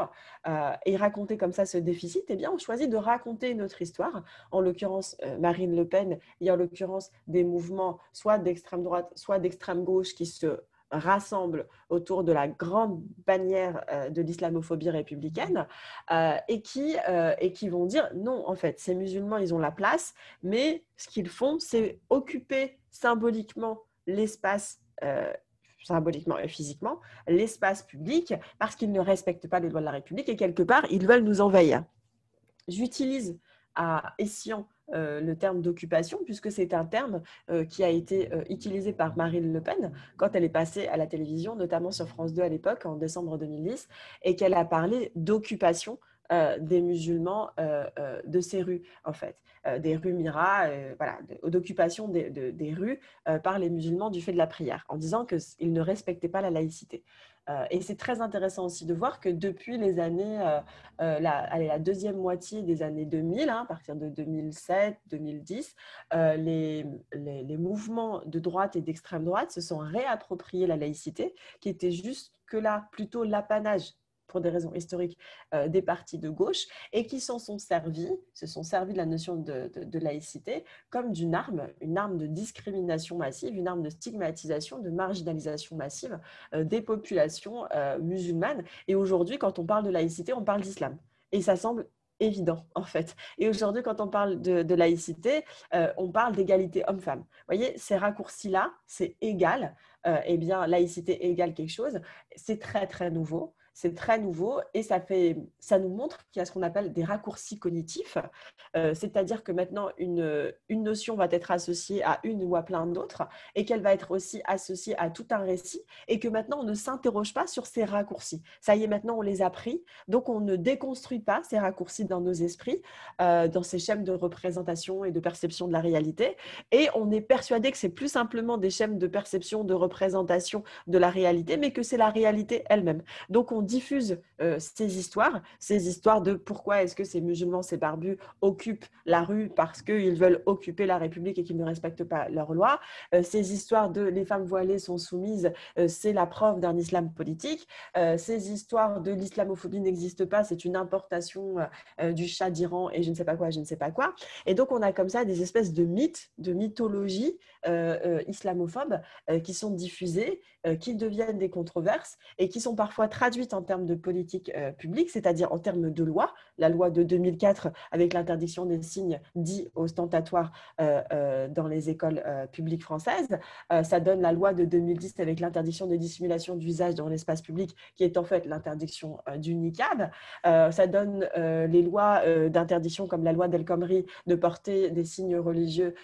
et raconter comme ça ce déficit. Eh bien, on choisit de raconter notre histoire, en l'occurrence Marine Le Pen, et en l'occurrence des mouvements soit d'extrême droite, soit d'extrême gauche qui se rassemblent autour de la grande bannière euh, de l'islamophobie républicaine euh, et, qui, euh, et qui vont dire non, en fait, ces musulmans, ils ont la place, mais ce qu'ils font, c'est occuper symboliquement l'espace symboliquement et physiquement, l'espace public parce qu'ils ne respectent pas les lois de la République et quelque part, ils veulent nous envahir. J'utilise à Essian euh, le terme d'occupation, puisque c'est un terme euh, qui a été euh, utilisé par Marine Le Pen quand elle est passée à la télévision, notamment sur France 2 à l'époque, en décembre 2010, et qu'elle a parlé d'occupation des musulmans de ces rues, en fait, des rues Mira, voilà, d'occupation des, rues par les musulmans du fait de la prière, en disant qu'ils ne respectaient pas la laïcité. Euh, et c'est très intéressant aussi de voir que depuis les années, euh, euh, la, la, deuxième moitié des années 2000, hein, à partir de 2007, 2010, les, les, mouvements de droite et d'extrême droite se sont réappropriés la laïcité, qui était juste que là plutôt l'apanage pour des raisons historiques, euh, des partis de gauche et qui s'en sont servis, se sont servis de la notion de, laïcité comme d'une arme, une arme de discrimination massive, une arme de stigmatisation, de marginalisation massive euh, des populations euh, musulmanes. Et aujourd'hui, quand on parle de laïcité, on parle d'islam. Et ça semble évident, en fait. Et aujourd'hui, quand on parle de, laïcité, on parle d'égalité homme-femme. Vous voyez, ces raccourcis-là, c'est égal. eh bien, laïcité égale quelque chose. C'est très, très nouveau. C'est très nouveau et ça, fait, ça nous montre qu'il y a ce qu'on appelle des raccourcis cognitifs, euh, c'est-à-dire que maintenant une, une notion va être associée à une ou à plein d'autres et qu'elle va être aussi associée à tout un récit et que maintenant on ne s'interroge pas sur ces raccourcis. Ça y est, maintenant on les a pris, donc on ne déconstruit pas ces raccourcis dans nos esprits, euh, dans ces schèmes de représentation et de perception de la réalité et on est persuadé que c'est plus simplement des schèmes de perception, de représentation de la réalité, mais que c'est la réalité elle-même. Donc on on diffuse ces histoires, ces histoires de pourquoi est-ce que ces musulmans, ces barbus occupent la rue parce qu'ils veulent occuper la République et qu'ils ne respectent pas leurs lois, ces histoires de les femmes voilées sont soumises, c'est la preuve d'un islam politique, ces histoires de l'islamophobie n'existent pas, c'est une importation du chat d'Iran et je ne sais pas quoi, je ne sais pas quoi. Et donc on a comme ça des espèces de mythes, de mythologies islamophobes qui sont diffusées, qui deviennent des controverses et qui sont parfois traduites en termes de politique euh, publique, c'est-à-dire en termes de loi. La loi de 2004 avec l'interdiction des signes dits ostentatoires euh, euh, dans les écoles publiques françaises. ça donne la loi de 2010 avec l'interdiction des dissimulations d'usage dans l'espace public, qui est en fait l'interdiction du niqab. ça donne les lois d'interdiction comme la loi d'El Khomri de porter des signes religieux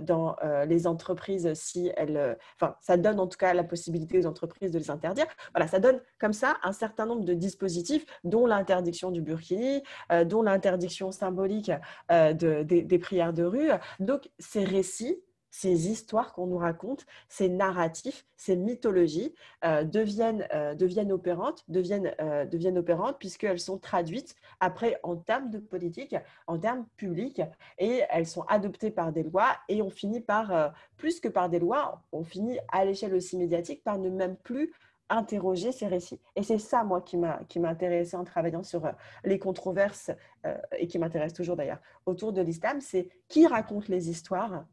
dans les entreprises si elles... Enfin, ça donne en tout cas la possibilité aux entreprises de les interdire. Voilà, ça donne comme ça un certain nombre de dispositifs, dont l'interdiction du burkini, euh, dont l'interdiction symbolique euh, des, prières de rue. Donc, ces récits, ces histoires qu'on nous raconte, ces narratifs, ces mythologies euh, deviennent, deviennent, opérantes, deviennent, deviennent opérantes puisqu'elles sont traduites après en termes de politique, en termes publics, et elles sont adoptées par des lois, et on finit par, plus que par des lois, on finit à l'échelle aussi médiatique par ne même plus interroger ces récits. Et c'est ça, moi, qui m'a intéressé en travaillant sur euh, les controverses, euh, et qui m'intéresse toujours d'ailleurs, autour de l'islam, c'est qui raconte les histoires,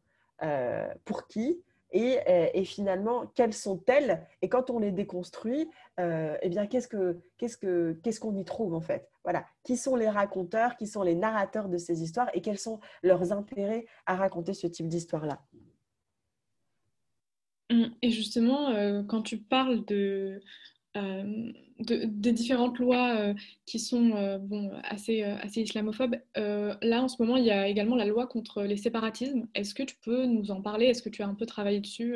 euh, pour qui, et, et, finalement, quelles sont-elles Et quand on les déconstruit, eh bien, qu'est-ce qu'on que, y trouve en fait? Voilà, qui sont les raconteurs, qui sont les narrateurs de ces histoires, et quels sont leurs intérêts à raconter ce type d'histoire-là? Et justement, euh, quand tu parles de, euh, des différentes lois euh, qui sont bon, assez, assez islamophobes, là en ce moment, il y a également la loi contre les séparatismes. Est-ce que tu peux nous en parler? Est-ce que tu as un peu travaillé dessus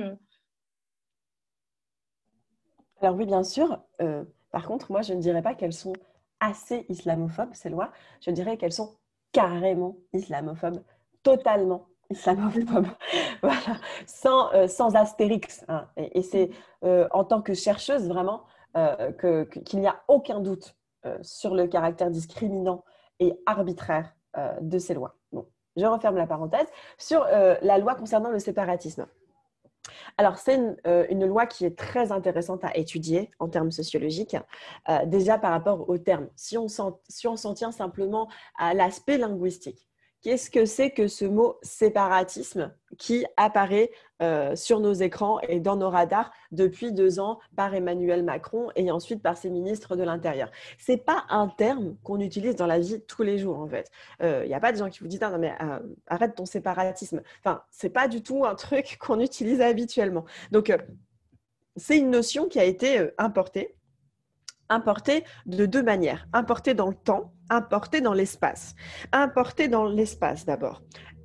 Alors oui, bien sûr. par contre, moi, je ne dirais pas qu'elles sont assez islamophobes, ces lois. Je dirais qu'elles sont carrément islamophobes, totalement islamophobe, voilà, sans, euh, sans astérix. Hein. Et, c'est euh, en tant que chercheuse vraiment euh, qu'il n'y a aucun doute sur le caractère discriminant et arbitraire de ces lois. Bon, je referme la parenthèse. Sur la loi concernant le séparatisme. Alors, c'est une, une, loi qui est très intéressante à étudier en termes sociologiques, déjà par rapport aux termes. Si on, si on s'en tient simplement à l'aspect linguistique, Qu'est-ce que c'est que ce mot séparatisme qui apparaît euh, sur nos écrans et dans nos radars depuis deux ans par Emmanuel Macron et ensuite par ses ministres de l'Intérieur? Ce n'est pas un terme qu'on utilise dans la vie tous les jours en fait. Il euh, n'y a pas de gens qui vous disent non mais euh, arrête ton séparatisme. Enfin, c'est pas du tout un truc qu'on utilise habituellement. Donc c'est une notion qui a été importée importé de deux manières. Importé dans le temps, importé dans l'espace. Importé dans l'espace d'abord.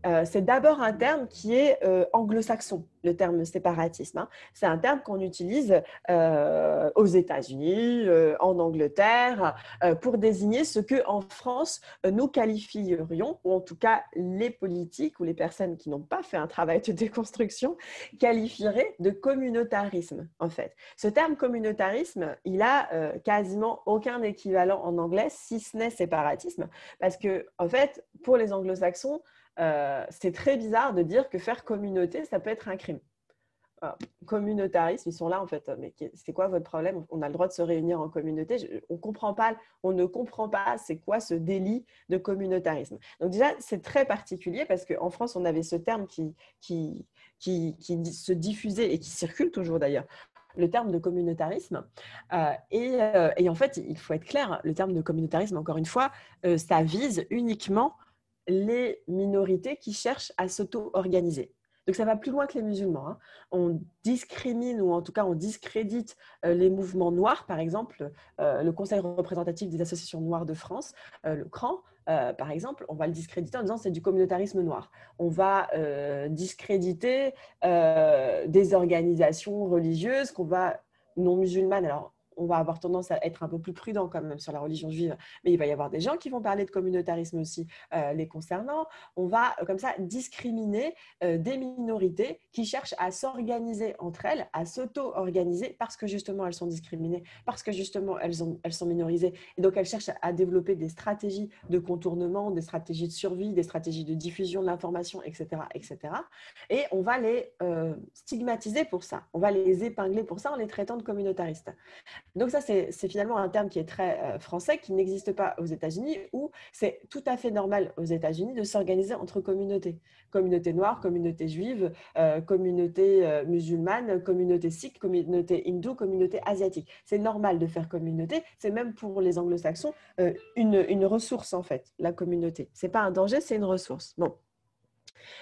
Euh, c'est d'abord un terme qui est euh, anglo-saxon, le terme séparatisme. Hein. C'est un terme qu'on utilise euh, aux États-Unis, en Angleterre, pour désigner ce que en France nous qualifierions, ou en tout cas les politiques ou les personnes qui n'ont pas fait un travail de déconstruction, qualifieraient de communautarisme. En fait, ce terme communautarisme, il a quasiment aucun équivalent en anglais, si ce n'est séparatisme, parce que en fait, pour les anglo-saxons, euh, c'est très bizarre de dire que faire communauté, ça peut être un crime. communautarisme, ils sont là en fait. Mais c'est quoi votre problème? On a le droit de se réunir en communauté. on comprend pas, on ne comprend pas c'est quoi ce délit de communautarisme. Donc déjà, c'est très particulier parce qu'en France, on avait ce terme qui, se diffusait et qui circule toujours d'ailleurs le terme de communautarisme. Euh, euh, et, en fait, il faut être clair, le terme de communautarisme, encore une fois, ça vise uniquement les minorités qui cherchent à s'auto-organiser. Donc ça va plus loin que les musulmans. Hein. On discrimine ou en tout cas on discrédite euh, les mouvements noirs, par exemple euh, le Conseil représentatif des associations noires de France, euh, le CRAN, par exemple, on va le discréditer en disant c'est du communautarisme noir. On va discréditer des organisations religieuses qu'on va non musulmanes. On va avoir tendance à être un peu plus prudent quand même sur la religion juive, mais il va y avoir des gens qui vont parler de communautarisme aussi les concernant. On va comme ça discriminer des minorités qui cherchent à s'organiser entre elles, à s'auto-organiser parce que justement elles sont discriminées, parce que justement elles sont minorisées. Et donc elles cherchent à développer des stratégies de contournement, des stratégies de survie, des stratégies de diffusion de l'information, etc., etc. Et on va les stigmatiser pour ça. On va les épingler pour ça en les traitant de communautaristes. Donc ça, c'est finalement un terme qui est très français, qui n'existe pas aux États-Unis, où c'est tout à fait normal aux États-Unis de s'organiser entre communautés. Communauté noire, communauté juive, euh, communauté euh, musulmane, communauté sikh, communauté hindoue, communauté asiatique. C'est normal de faire communauté. C'est même pour les anglo-saxons euh, une, une, ressource en fait, la communauté. Ce n'est pas un danger, c'est une ressource. Bon.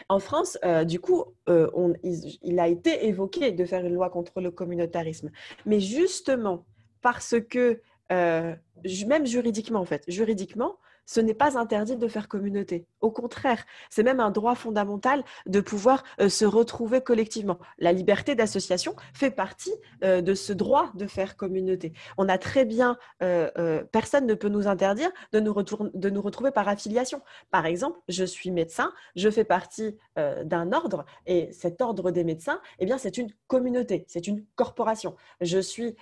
En France, du coup, il, a été évoqué de faire une loi contre le communautarisme. Mais justement, parce que, même juridiquement en fait, juridiquement, ce n'est pas interdit de faire communauté. Au contraire, c'est même un droit fondamental de pouvoir euh, se retrouver collectivement. La liberté d'association fait partie euh, de ce droit de faire communauté. On a très bien, euh, personne ne peut nous interdire de nous, de nous retrouver par affiliation. Par exemple, je suis médecin, je fais partie d'un ordre et cet ordre des médecins, eh bien, c'est une communauté, c'est une corporation. Je suis,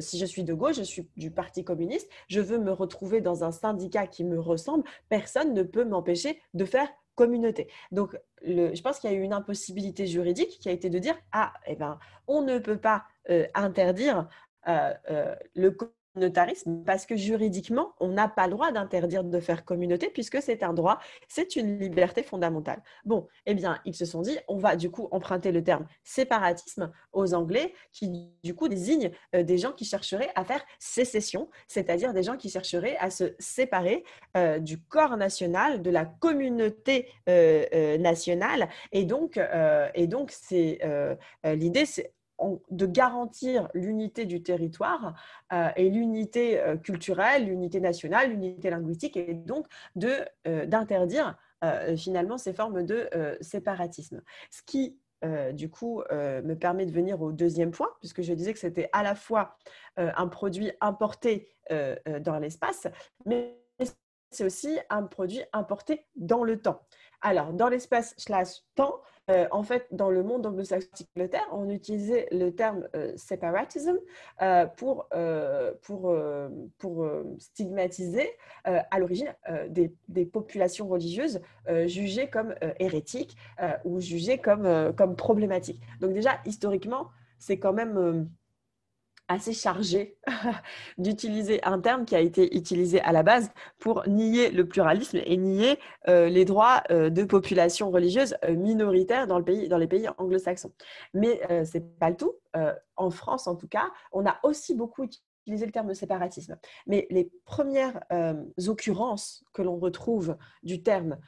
si je suis de gauche, je suis du Parti communiste, je veux me retrouver dans un syndicat qui me ressemble, personne ne peut m'empêcher de faire communauté. Donc, je pense qu'il y a eu une impossibilité juridique qui a été de dire ah, eh ben, on ne peut pas euh, interdire euh, euh, le communautarisme parce que juridiquement, on n'a pas le droit d'interdire de faire communauté puisque c'est un droit, c'est une liberté fondamentale. Bon, eh bien, ils se sont dit, on va du coup emprunter le terme séparatisme aux Anglais qui du coup désigne euh, des gens qui chercheraient à faire sécession, c'est-à-dire des gens qui chercheraient à se séparer euh, du corps national, de la communauté euh, nationale. Et donc, et donc c'est l'idée, c'est de garantir l'unité du territoire euh, et l'unité euh, culturelle, l'unité nationale, l'unité linguistique, et donc euh, d'interdire finalement ces formes de séparatisme. Ce qui du coup, me permet de venir au deuxième point, puisque je disais que c'était à la fois un produit importé dans l'espace, mais c'est aussi un produit importé dans le temps. Alors, dans l'espace slash temps, euh, en fait, dans le monde anglo-saxon on utilisait le terme euh, separatism euh, pour, pour, pour stigmatiser à l'origine des, populations religieuses jugées comme hérétiques ou jugées comme problématiques. Donc déjà, historiquement, c'est quand même assez chargé d'utiliser un terme qui a été utilisé à la base pour nier le pluralisme et nier euh, les droits euh, de populations religieuses euh, minoritaires dans, le pays, dans les pays anglo-saxons. Mais ce n'est pas le tout. en France, en tout cas, on a aussi beaucoup utilisé le terme séparatisme. Mais les premières occurrences que l'on retrouve du terme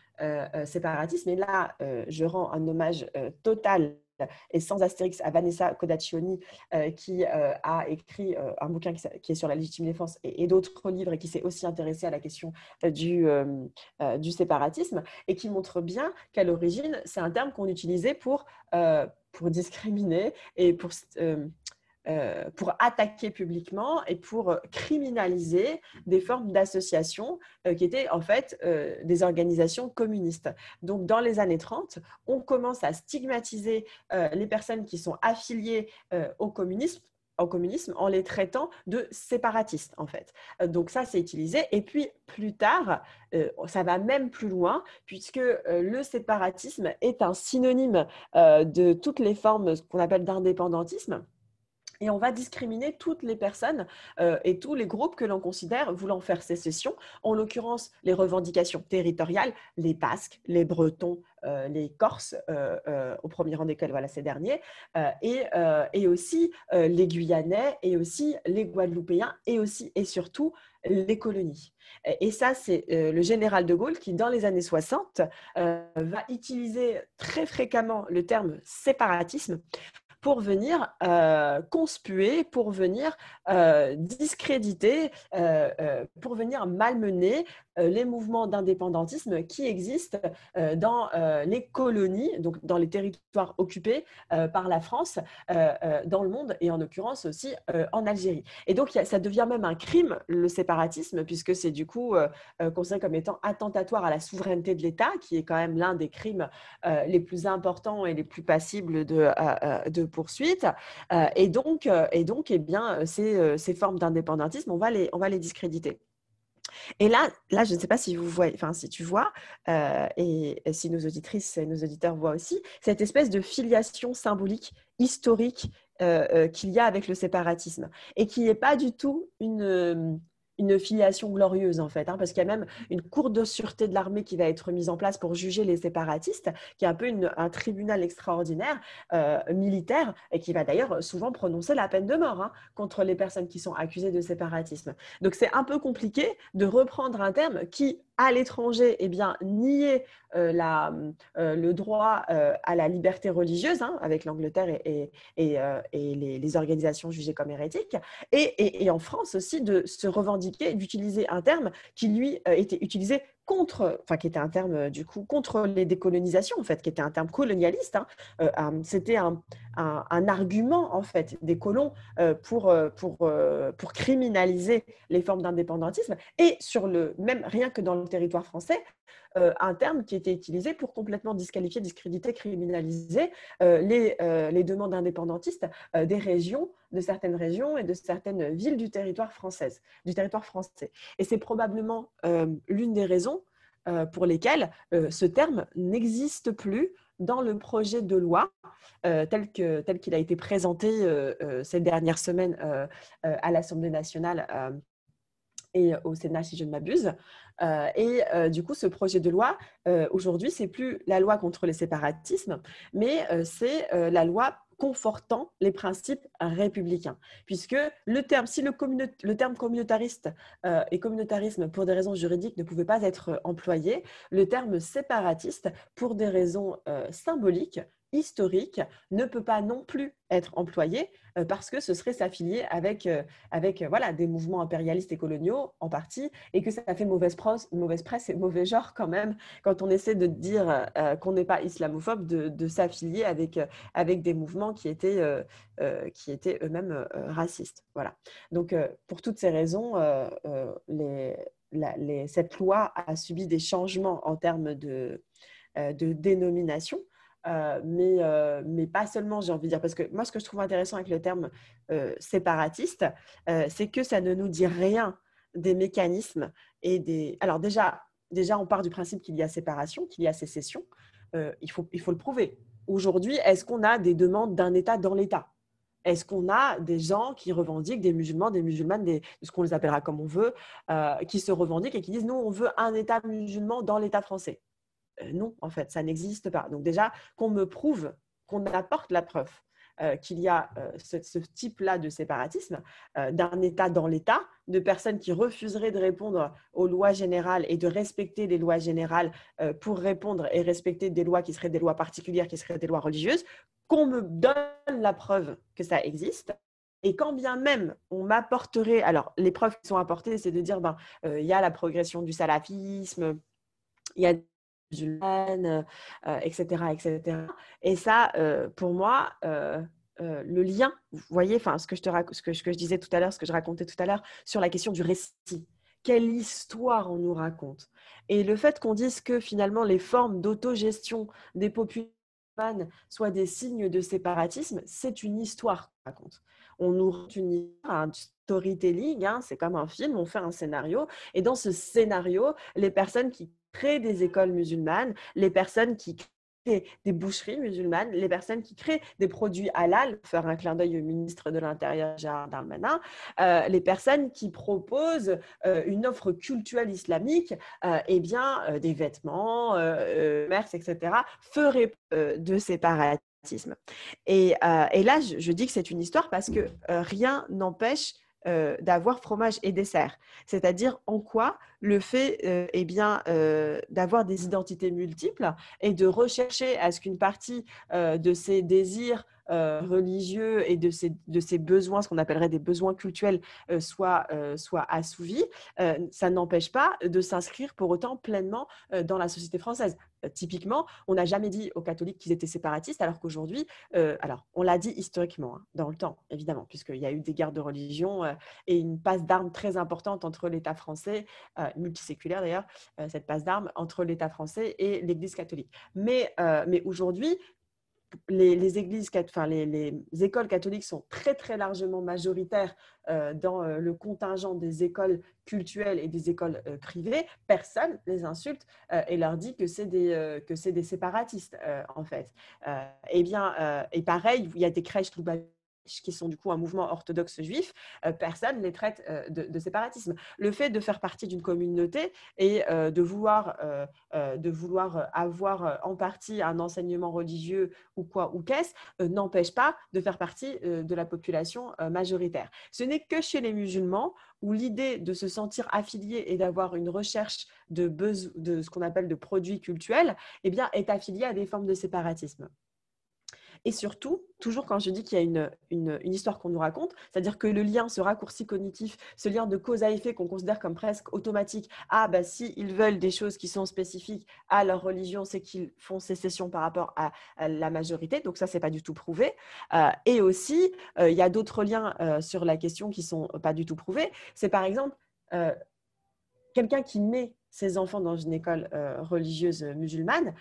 séparatisme, et là, je rends un hommage total et sans Astérix à Vanessa Codaccioni, euh, qui euh, a écrit euh, un bouquin qui, est sur la légitime défense et, d'autres livres et qui s'est aussi intéressé à la question du, du séparatisme et qui montre bien qu'à l'origine, c'est un terme qu'on utilisait pour, pour discriminer et pour euh, pour attaquer publiquement et pour euh, criminaliser des formes d'associations euh, qui étaient en fait des organisations communistes. Donc dans les années 30, on commence à stigmatiser les personnes qui sont affiliées au communisme au communisme en les traitant de séparatistes en fait. Donc ça c'est utilisé et puis plus tard ça va même plus loin puisque le séparatisme est un synonyme de toutes les formes qu'on appelle d'indépendantisme et on va discriminer toutes les personnes euh, et tous les groupes que l'on considère voulant faire sécession, en l'occurrence les revendications territoriales, les Basques, les Bretons, euh, les Corses, euh, au premier rang desquels voilà ces derniers, et, et, aussi les Guyanais, et aussi les Guadeloupéens, et aussi et surtout les colonies. Et ça, c'est le général de Gaulle qui, dans les années 60, va utiliser très fréquemment le terme séparatisme pour venir euh, conspuer, pour venir euh, discréditer, euh, pour venir malmener les mouvements d'indépendantisme qui existent dans les colonies, donc dans les territoires occupés par la France, dans le monde et en l'occurrence aussi en Algérie. Et donc, ça devient même un crime, le séparatisme, puisque c'est du coup considéré comme étant attentatoire à la souveraineté de l'État, qui est quand même l'un des crimes les plus importants et les plus passibles de, de poursuite. et donc, et donc eh bien, ces, ces formes d'indépendantisme, on, va les, on va les discréditer. Et là, là, je ne sais pas si vous voyez, enfin si tu vois, euh, et, si nos auditrices et nos auditeurs voient aussi, cette espèce de filiation symbolique, historique euh, euh, qu'il y a avec le séparatisme, et qui n'est pas du tout une, une filiation glorieuse en fait, hein, parce qu'il y a même une cour de sûreté de l'armée qui va être mise en place pour juger les séparatistes, qui est un peu un tribunal extraordinaire euh, militaire et qui va d'ailleurs souvent prononcer la peine de mort hein, contre les personnes qui sont accusées de séparatisme. Donc c'est un peu compliqué de reprendre un terme qui à l'étranger, eh bien, nier euh, euh, le droit euh, à la liberté religieuse, hein, avec l'Angleterre et, les, organisations jugées comme hérétiques, et, en France aussi de se revendiquer, d'utiliser un terme qui, lui, était utilisé contre, enfin qui était un terme du coup contre les décolonisations en fait, qui était un terme colonialiste. Hein. C'était un, un, argument en fait des colons pour, pour, pour criminaliser les formes d'indépendantisme et sur le même rien que dans le territoire français, euh, un terme qui était utilisé pour complètement disqualifier, discréditer, criminaliser euh, les, euh, les, demandes indépendantistes des régions, de certaines régions et de certaines villes du territoire, français. Et c'est probablement l'une des raisons pour lesquelles ce terme n'existe plus dans le projet de loi tel qu'il a été présenté ces dernières semaines à l'Assemblée nationale et au Sénat, si je ne m'abuse. Euh, et euh, du coup, ce projet de loi, euh, aujourd'hui, c'est plus la loi contre les séparatismes, mais c'est la loi confortant les principes républicains. Puisque le terme, si le terme communautariste et communautarisme pour des raisons juridiques ne pouvait pas être employé, le terme séparatiste pour des raisons symboliques historique ne peut pas non plus être employé euh, parce que ce serait s'affilier avec, euh, avec euh, voilà, des mouvements impérialistes et coloniaux en partie et que ça fait mauvaise mauvaise presse et mauvais genre quand même quand on essaie de dire qu'on n'est pas islamophobe de, s'affilier avec, avec des mouvements qui étaient, qui étaient eux-mêmes racistes. Voilà. Donc pour toutes ces raisons, cette loi a subi des changements en termes de, de dénomination. Euh, mais, euh, mais pas seulement, j'ai envie de dire, parce que moi, ce que je trouve intéressant avec le terme euh, séparatiste, c'est que ça ne nous dit rien des mécanismes et des... Alors déjà, déjà on part du principe qu'il y a séparation, qu'il y a sécession. il, faut, il faut le prouver. Aujourd'hui, est-ce qu'on a des demandes d'un État dans l'État? Est-ce qu'on a des gens qui revendiquent, des musulmans, des musulmanes, des, ce qu'on les appellera comme on veut, qui se revendiquent et qui disent nous, on veut un État musulman dans l'État français? Euh, non, en fait, ça n'existe pas. Donc déjà, qu'on me prouve, qu'on apporte la preuve euh, qu'il y a euh, ce, type-là de séparatisme, d'un État dans l'État, de personnes qui refuseraient de répondre aux lois générales et de respecter les lois générales pour répondre et respecter des lois qui seraient des lois particulières, qui seraient des lois religieuses, qu'on me donne la preuve que ça existe. Et quand bien même on m'apporterait, alors les preuves qui sont apportées, c'est de dire, ben, il y a la progression du salafisme, il y a etc., euh, etc. Et ça, euh, pour moi, euh, le lien, vous voyez, enfin, ce que je te ce que, ce que je disais tout à l'heure, ce que je racontais tout à l'heure sur la question du récit. Quelle histoire on nous raconte? Et le fait qu'on dise que finalement les formes d'autogestion des populations soient des signes de séparatisme, c'est une histoire qu'on raconte. On nous raconte une histoire, un storytelling, hein, c'est comme un film, on fait un scénario, et dans ce scénario, les personnes qui créent des écoles musulmanes, les personnes qui créent des boucheries musulmanes, les personnes qui créent des produits halal, faire un clin d'œil au ministre de l'Intérieur Gérard Darmanin, euh, les personnes qui proposent euh, une offre culturelle islamique, euh, eh bien, des vêtements, etc., feraient de séparatisme. Et, là, je, dis que c'est une histoire parce que rien n'empêche d'avoir fromage et dessert. C'est-à-dire en quoi le fait eh bien, d'avoir des identités multiples et de rechercher à ce qu'une partie de ces désirs euh, religieux et de ces, de besoins, ce qu'on appellerait des besoins cultuels, euh, soient, euh, assouvis, ça n'empêche pas de s'inscrire pour autant pleinement dans la société française. typiquement, on n'a jamais dit aux catholiques qu'ils étaient séparatistes, alors qu'aujourd'hui, alors on l'a dit historiquement, hein, dans le temps, évidemment, puisqu'il y a eu des guerres de religion et une passe d'armes très importante entre l'État français, multiséculaire d'ailleurs, cette passe d'armes entre l'État français et l'Église catholique. Mais, mais aujourd'hui, les, églises, enfin, les, écoles catholiques sont très très largement majoritaires euh, dans euh, le contingent des écoles cultuelles et des écoles euh, privées. Personne les insulte et leur dit que c'est des que c'est des séparatistes en fait. et bien et pareil, il y a des crèches qui sont du coup un mouvement orthodoxe juif, euh, personne ne les traite euh, de, séparatisme. Le fait de faire partie d'une communauté et euh, de, vouloir, de vouloir avoir en partie un enseignement religieux ou quoi ou qu'est-ce n'empêche pas de faire partie de la population majoritaire. Ce n'est que chez les musulmans où l'idée de se sentir affilié et d'avoir une recherche de, de ce qu'on appelle de produits cultuels eh bien, est affiliée à des formes de séparatisme. Et surtout, toujours quand je dis qu'il y a une, une, histoire qu'on nous raconte, c'est-à-dire que le lien, ce raccourci cognitif, ce lien de cause à effet qu'on considère comme presque automatique, ah bah si ils veulent des choses qui sont spécifiques à leur religion, c'est qu'ils font sécession par rapport à, la majorité, donc ça c'est pas du tout prouvé. Euh, et aussi, euh, il y a d'autres liens euh, sur la question qui sont pas du tout prouvés. C'est par exemple quelqu'un qui met ses enfants dans une école religieuse musulmane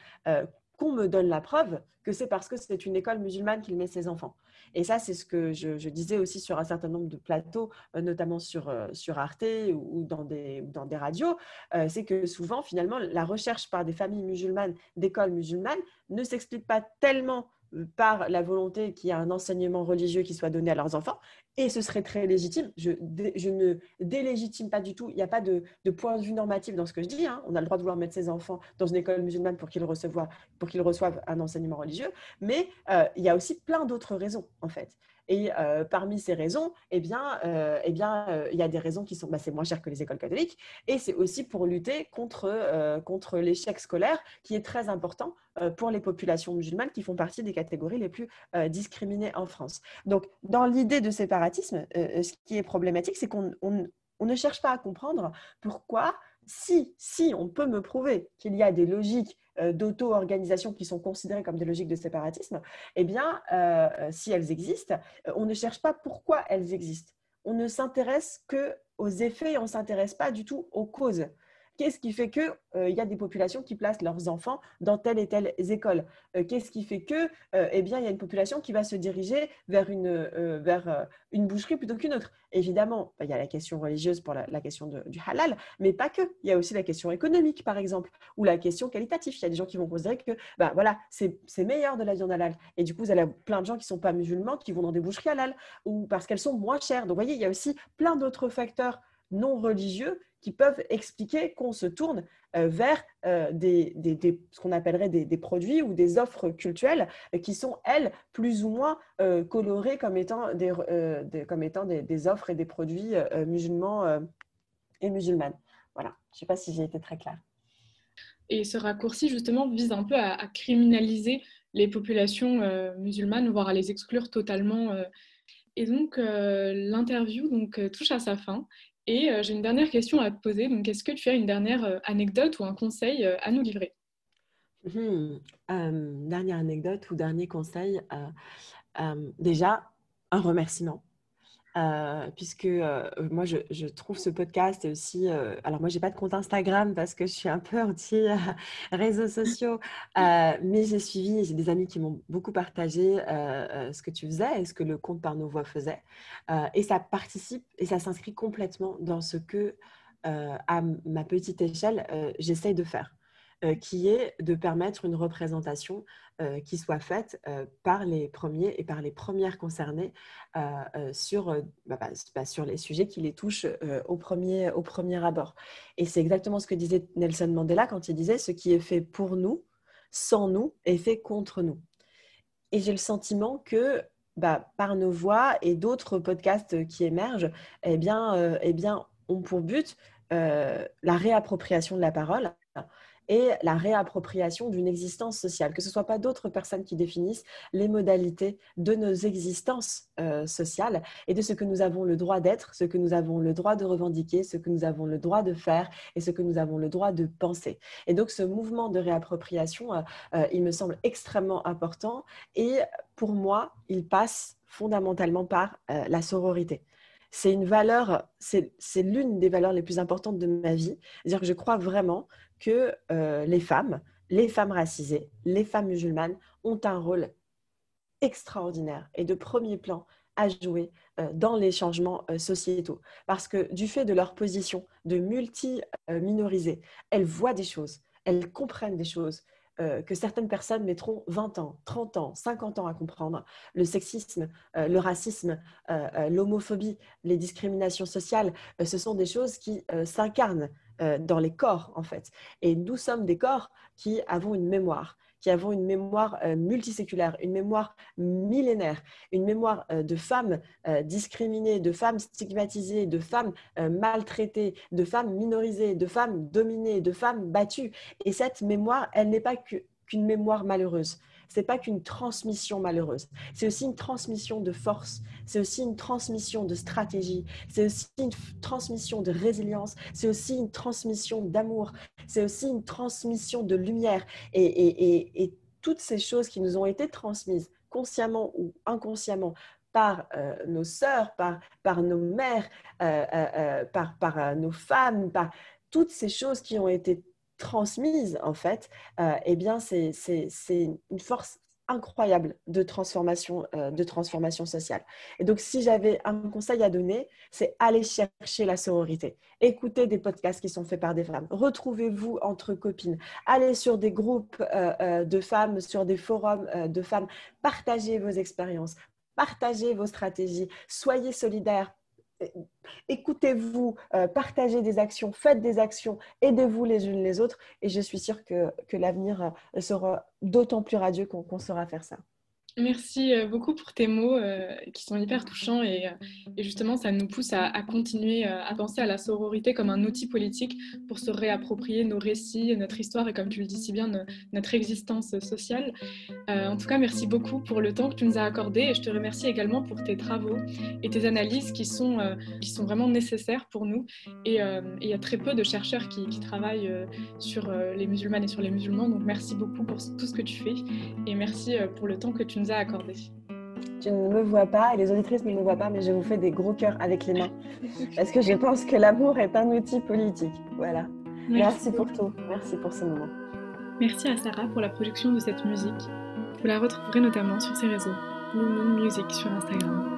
me donne la preuve que c'est parce que c'est une école musulmane qu'il met ses enfants. Et ça, c'est ce que je, disais aussi sur un certain nombre de plateaux, euh, notamment sur, euh, sur Arte ou, dans, des, dans des radios, euh, c'est que souvent, finalement, la recherche par des familles musulmanes, d'écoles musulmanes, ne s'explique pas tellement par la volonté qu'il y ait un enseignement religieux qui soit donné à leurs enfants, et ce serait très légitime. Je, je ne délégitime pas du tout, il n'y a pas de, point de vue normatif dans ce que je dis. Hein. On a le droit de vouloir mettre ses enfants dans une école musulmane pour qu'ils reçoivent, reçoivent un enseignement religieux, mais euh, il y a aussi plein d'autres raisons, en fait. Et parmi ces raisons, eh bien, eh bien, il y a des raisons qui sont, bah, c'est moins cher que les écoles catholiques, et c'est aussi pour lutter contre, l'échec scolaire, qui est très important pour les populations musulmanes qui font partie des catégories les plus discriminées en France. Donc, dans l'idée de séparatisme, ce qui est problématique, c'est qu'on on ne cherche pas à comprendre pourquoi si, si on peut me prouver qu'il y a des logiques d'auto-organisation qui sont considérées comme des logiques de séparatisme, eh bien, euh, si elles existent, euh, on ne cherche pas pourquoi elles existent. On ne s'intéresse que aux effets et on ne s'intéresse pas du tout aux causes. Qu'est-ce qui fait qu'il euh, y a des populations qui placent leurs enfants dans telle et telle école? Euh, Qu'est-ce qui fait que, euh, eh y a une population qui va se diriger vers une, une boucherie plutôt qu'une autre? Évidemment, bah, il y a la question religieuse pour la, question du halal, mais pas que. Il y a aussi la question économique, par exemple, ou la question qualitative. Il y a des gens qui vont considérer que, bah, voilà, c'est meilleur de la viande halal. Et du coup, vous avez plein de gens qui ne sont pas musulmans qui vont dans des boucheries halal, ou parce qu'elles sont moins chères. Donc, vous voyez, il y a aussi plein d'autres facteurs non religieux qui peuvent expliquer qu'on se tourne euh, vers euh, des, ce qu'on appellerait des, produits ou des offres culturelles qui sont, elles, plus ou moins euh, colorées comme étant des, comme étant des, offres et des produits musulmans et musulmanes. Voilà, je ne sais pas si j'ai été très claire. Et ce raccourci, justement, vise un peu à, à criminaliser les populations musulmanes, voire à les exclure totalement. Et donc, l'interview donc, touche à sa fin. Et euh, j'ai une dernière question à te poser. Donc, est-ce que tu as une dernière euh, anecdote ou un conseil euh, à nous livrer? Mmh. Dernière anecdote ou dernier conseil. déjà, un remerciement. Euh, puisque euh, moi, je, trouve ce podcast aussi. Euh, alors, moi, j'ai pas de compte Instagram parce que je suis un peu anti réseaux sociaux, mais j'ai suivi, j'ai des amis qui m'ont beaucoup partagé ce que tu faisais et ce que le compte par nos voix faisait. et ça participe et ça s'inscrit complètement dans ce que, à ma petite échelle, j'essaye de faire. Euh, qui est de permettre une représentation euh, qui soit faite euh, par les premiers et par les premières concernées sur, bah, bah, bah, sur les sujets qui les touchent au, premier, au premier abord. Et c'est exactement ce que disait Nelson Mandela quand il disait ce qui est fait pour nous, sans nous, est fait contre nous. Et j'ai le sentiment que par nos voix et d'autres podcasts qui émergent, eh bien, eh bien, ont pour but la réappropriation de la parole et la réappropriation d'une existence sociale, que ce ne soit pas d'autres personnes qui définissent les modalités de nos existences euh, sociales et de ce que nous avons le droit d'être, ce que nous avons le droit de revendiquer, ce que nous avons le droit de faire et ce que nous avons le droit de penser. Et donc ce mouvement de réappropriation, euh, euh, il me semble extrêmement important et pour moi, il passe fondamentalement par la sororité c'est une valeur, c'est l'une des valeurs les plus importantes de ma vie. C'est-à-dire que je crois vraiment que euh, les femmes, les femmes racisées, les femmes musulmanes ont un rôle extraordinaire et de premier plan à jouer euh, dans les changements euh, sociétaux. Parce que du fait de leur position de multi-minorisées, elles voient des choses, elles comprennent des choses, que certaines personnes mettront 20 ans, 30 ans, 50 ans à comprendre. Le sexisme, le racisme, l'homophobie, les discriminations sociales, ce sont des choses qui s'incarnent euh, dans les corps, en fait. Et nous sommes des corps qui avons une mémoire, qui avons une mémoire euh, multiséculaire, une mémoire millénaire, une mémoire euh, de femmes discriminées, de femmes stigmatisées, de femmes maltraitées, de femmes minorisées, de femmes dominées, de femmes battues. Et cette mémoire, elle n'est pas qu'une mémoire malheureuse c'est pas qu'une transmission malheureuse. C'est aussi une transmission de force. C'est aussi une transmission de stratégie. C'est aussi une transmission de résilience. C'est aussi une transmission d'amour. C'est aussi une transmission de lumière. Et, toutes ces choses qui nous ont été transmises, consciemment ou inconsciemment, par euh, nos sœurs, par, nos mères, euh, euh, par, par nos femmes, par toutes ces choses qui ont été transmise, en fait, euh, eh bien, c'est une force incroyable de transformation, euh, de transformation sociale. Et donc, si j'avais un conseil à donner, c'est aller chercher la sororité. Écoutez des podcasts qui sont faits par des femmes. Retrouvez-vous entre copines. Allez sur des groupes euh, de femmes, sur des forums de femmes. Partagez vos expériences. Partagez vos stratégies. Soyez solidaires écoutez-vous, euh, partagez des actions, faites des actions, aidez-vous les unes les autres. Et je suis sûre que, l'avenir euh, sera d'autant plus radieux qu'on saura faire ça. Merci euh, beaucoup pour tes mots euh, qui sont hyper touchants et, euh, justement ça nous pousse à, continuer à penser à la sororité comme un outil politique pour se réapproprier nos récits, notre histoire et comme tu le dis si bien notre existence sociale. en tout cas merci beaucoup pour le temps que tu nous as accordé et je te remercie également pour tes travaux et tes analyses qui sont, qui sont vraiment nécessaires pour nous et il y a très peu de chercheurs qui, qui travaillent sur les musulmanes et sur les musulmans donc merci beaucoup pour tout ce que tu fais et merci pour le temps que tu nous a accordé. Tu ne me vois pas et les auditrices ne me voient pas, mais je vous fais des gros cœurs avec les mains. parce que je pense que l'amour est un outil politique. Voilà. Merci, pour tout. Merci pour ce moment. Merci à Sarah pour la production de cette musique. Vous la retrouverez notamment sur ses réseaux, Blue Moon Music sur Instagram.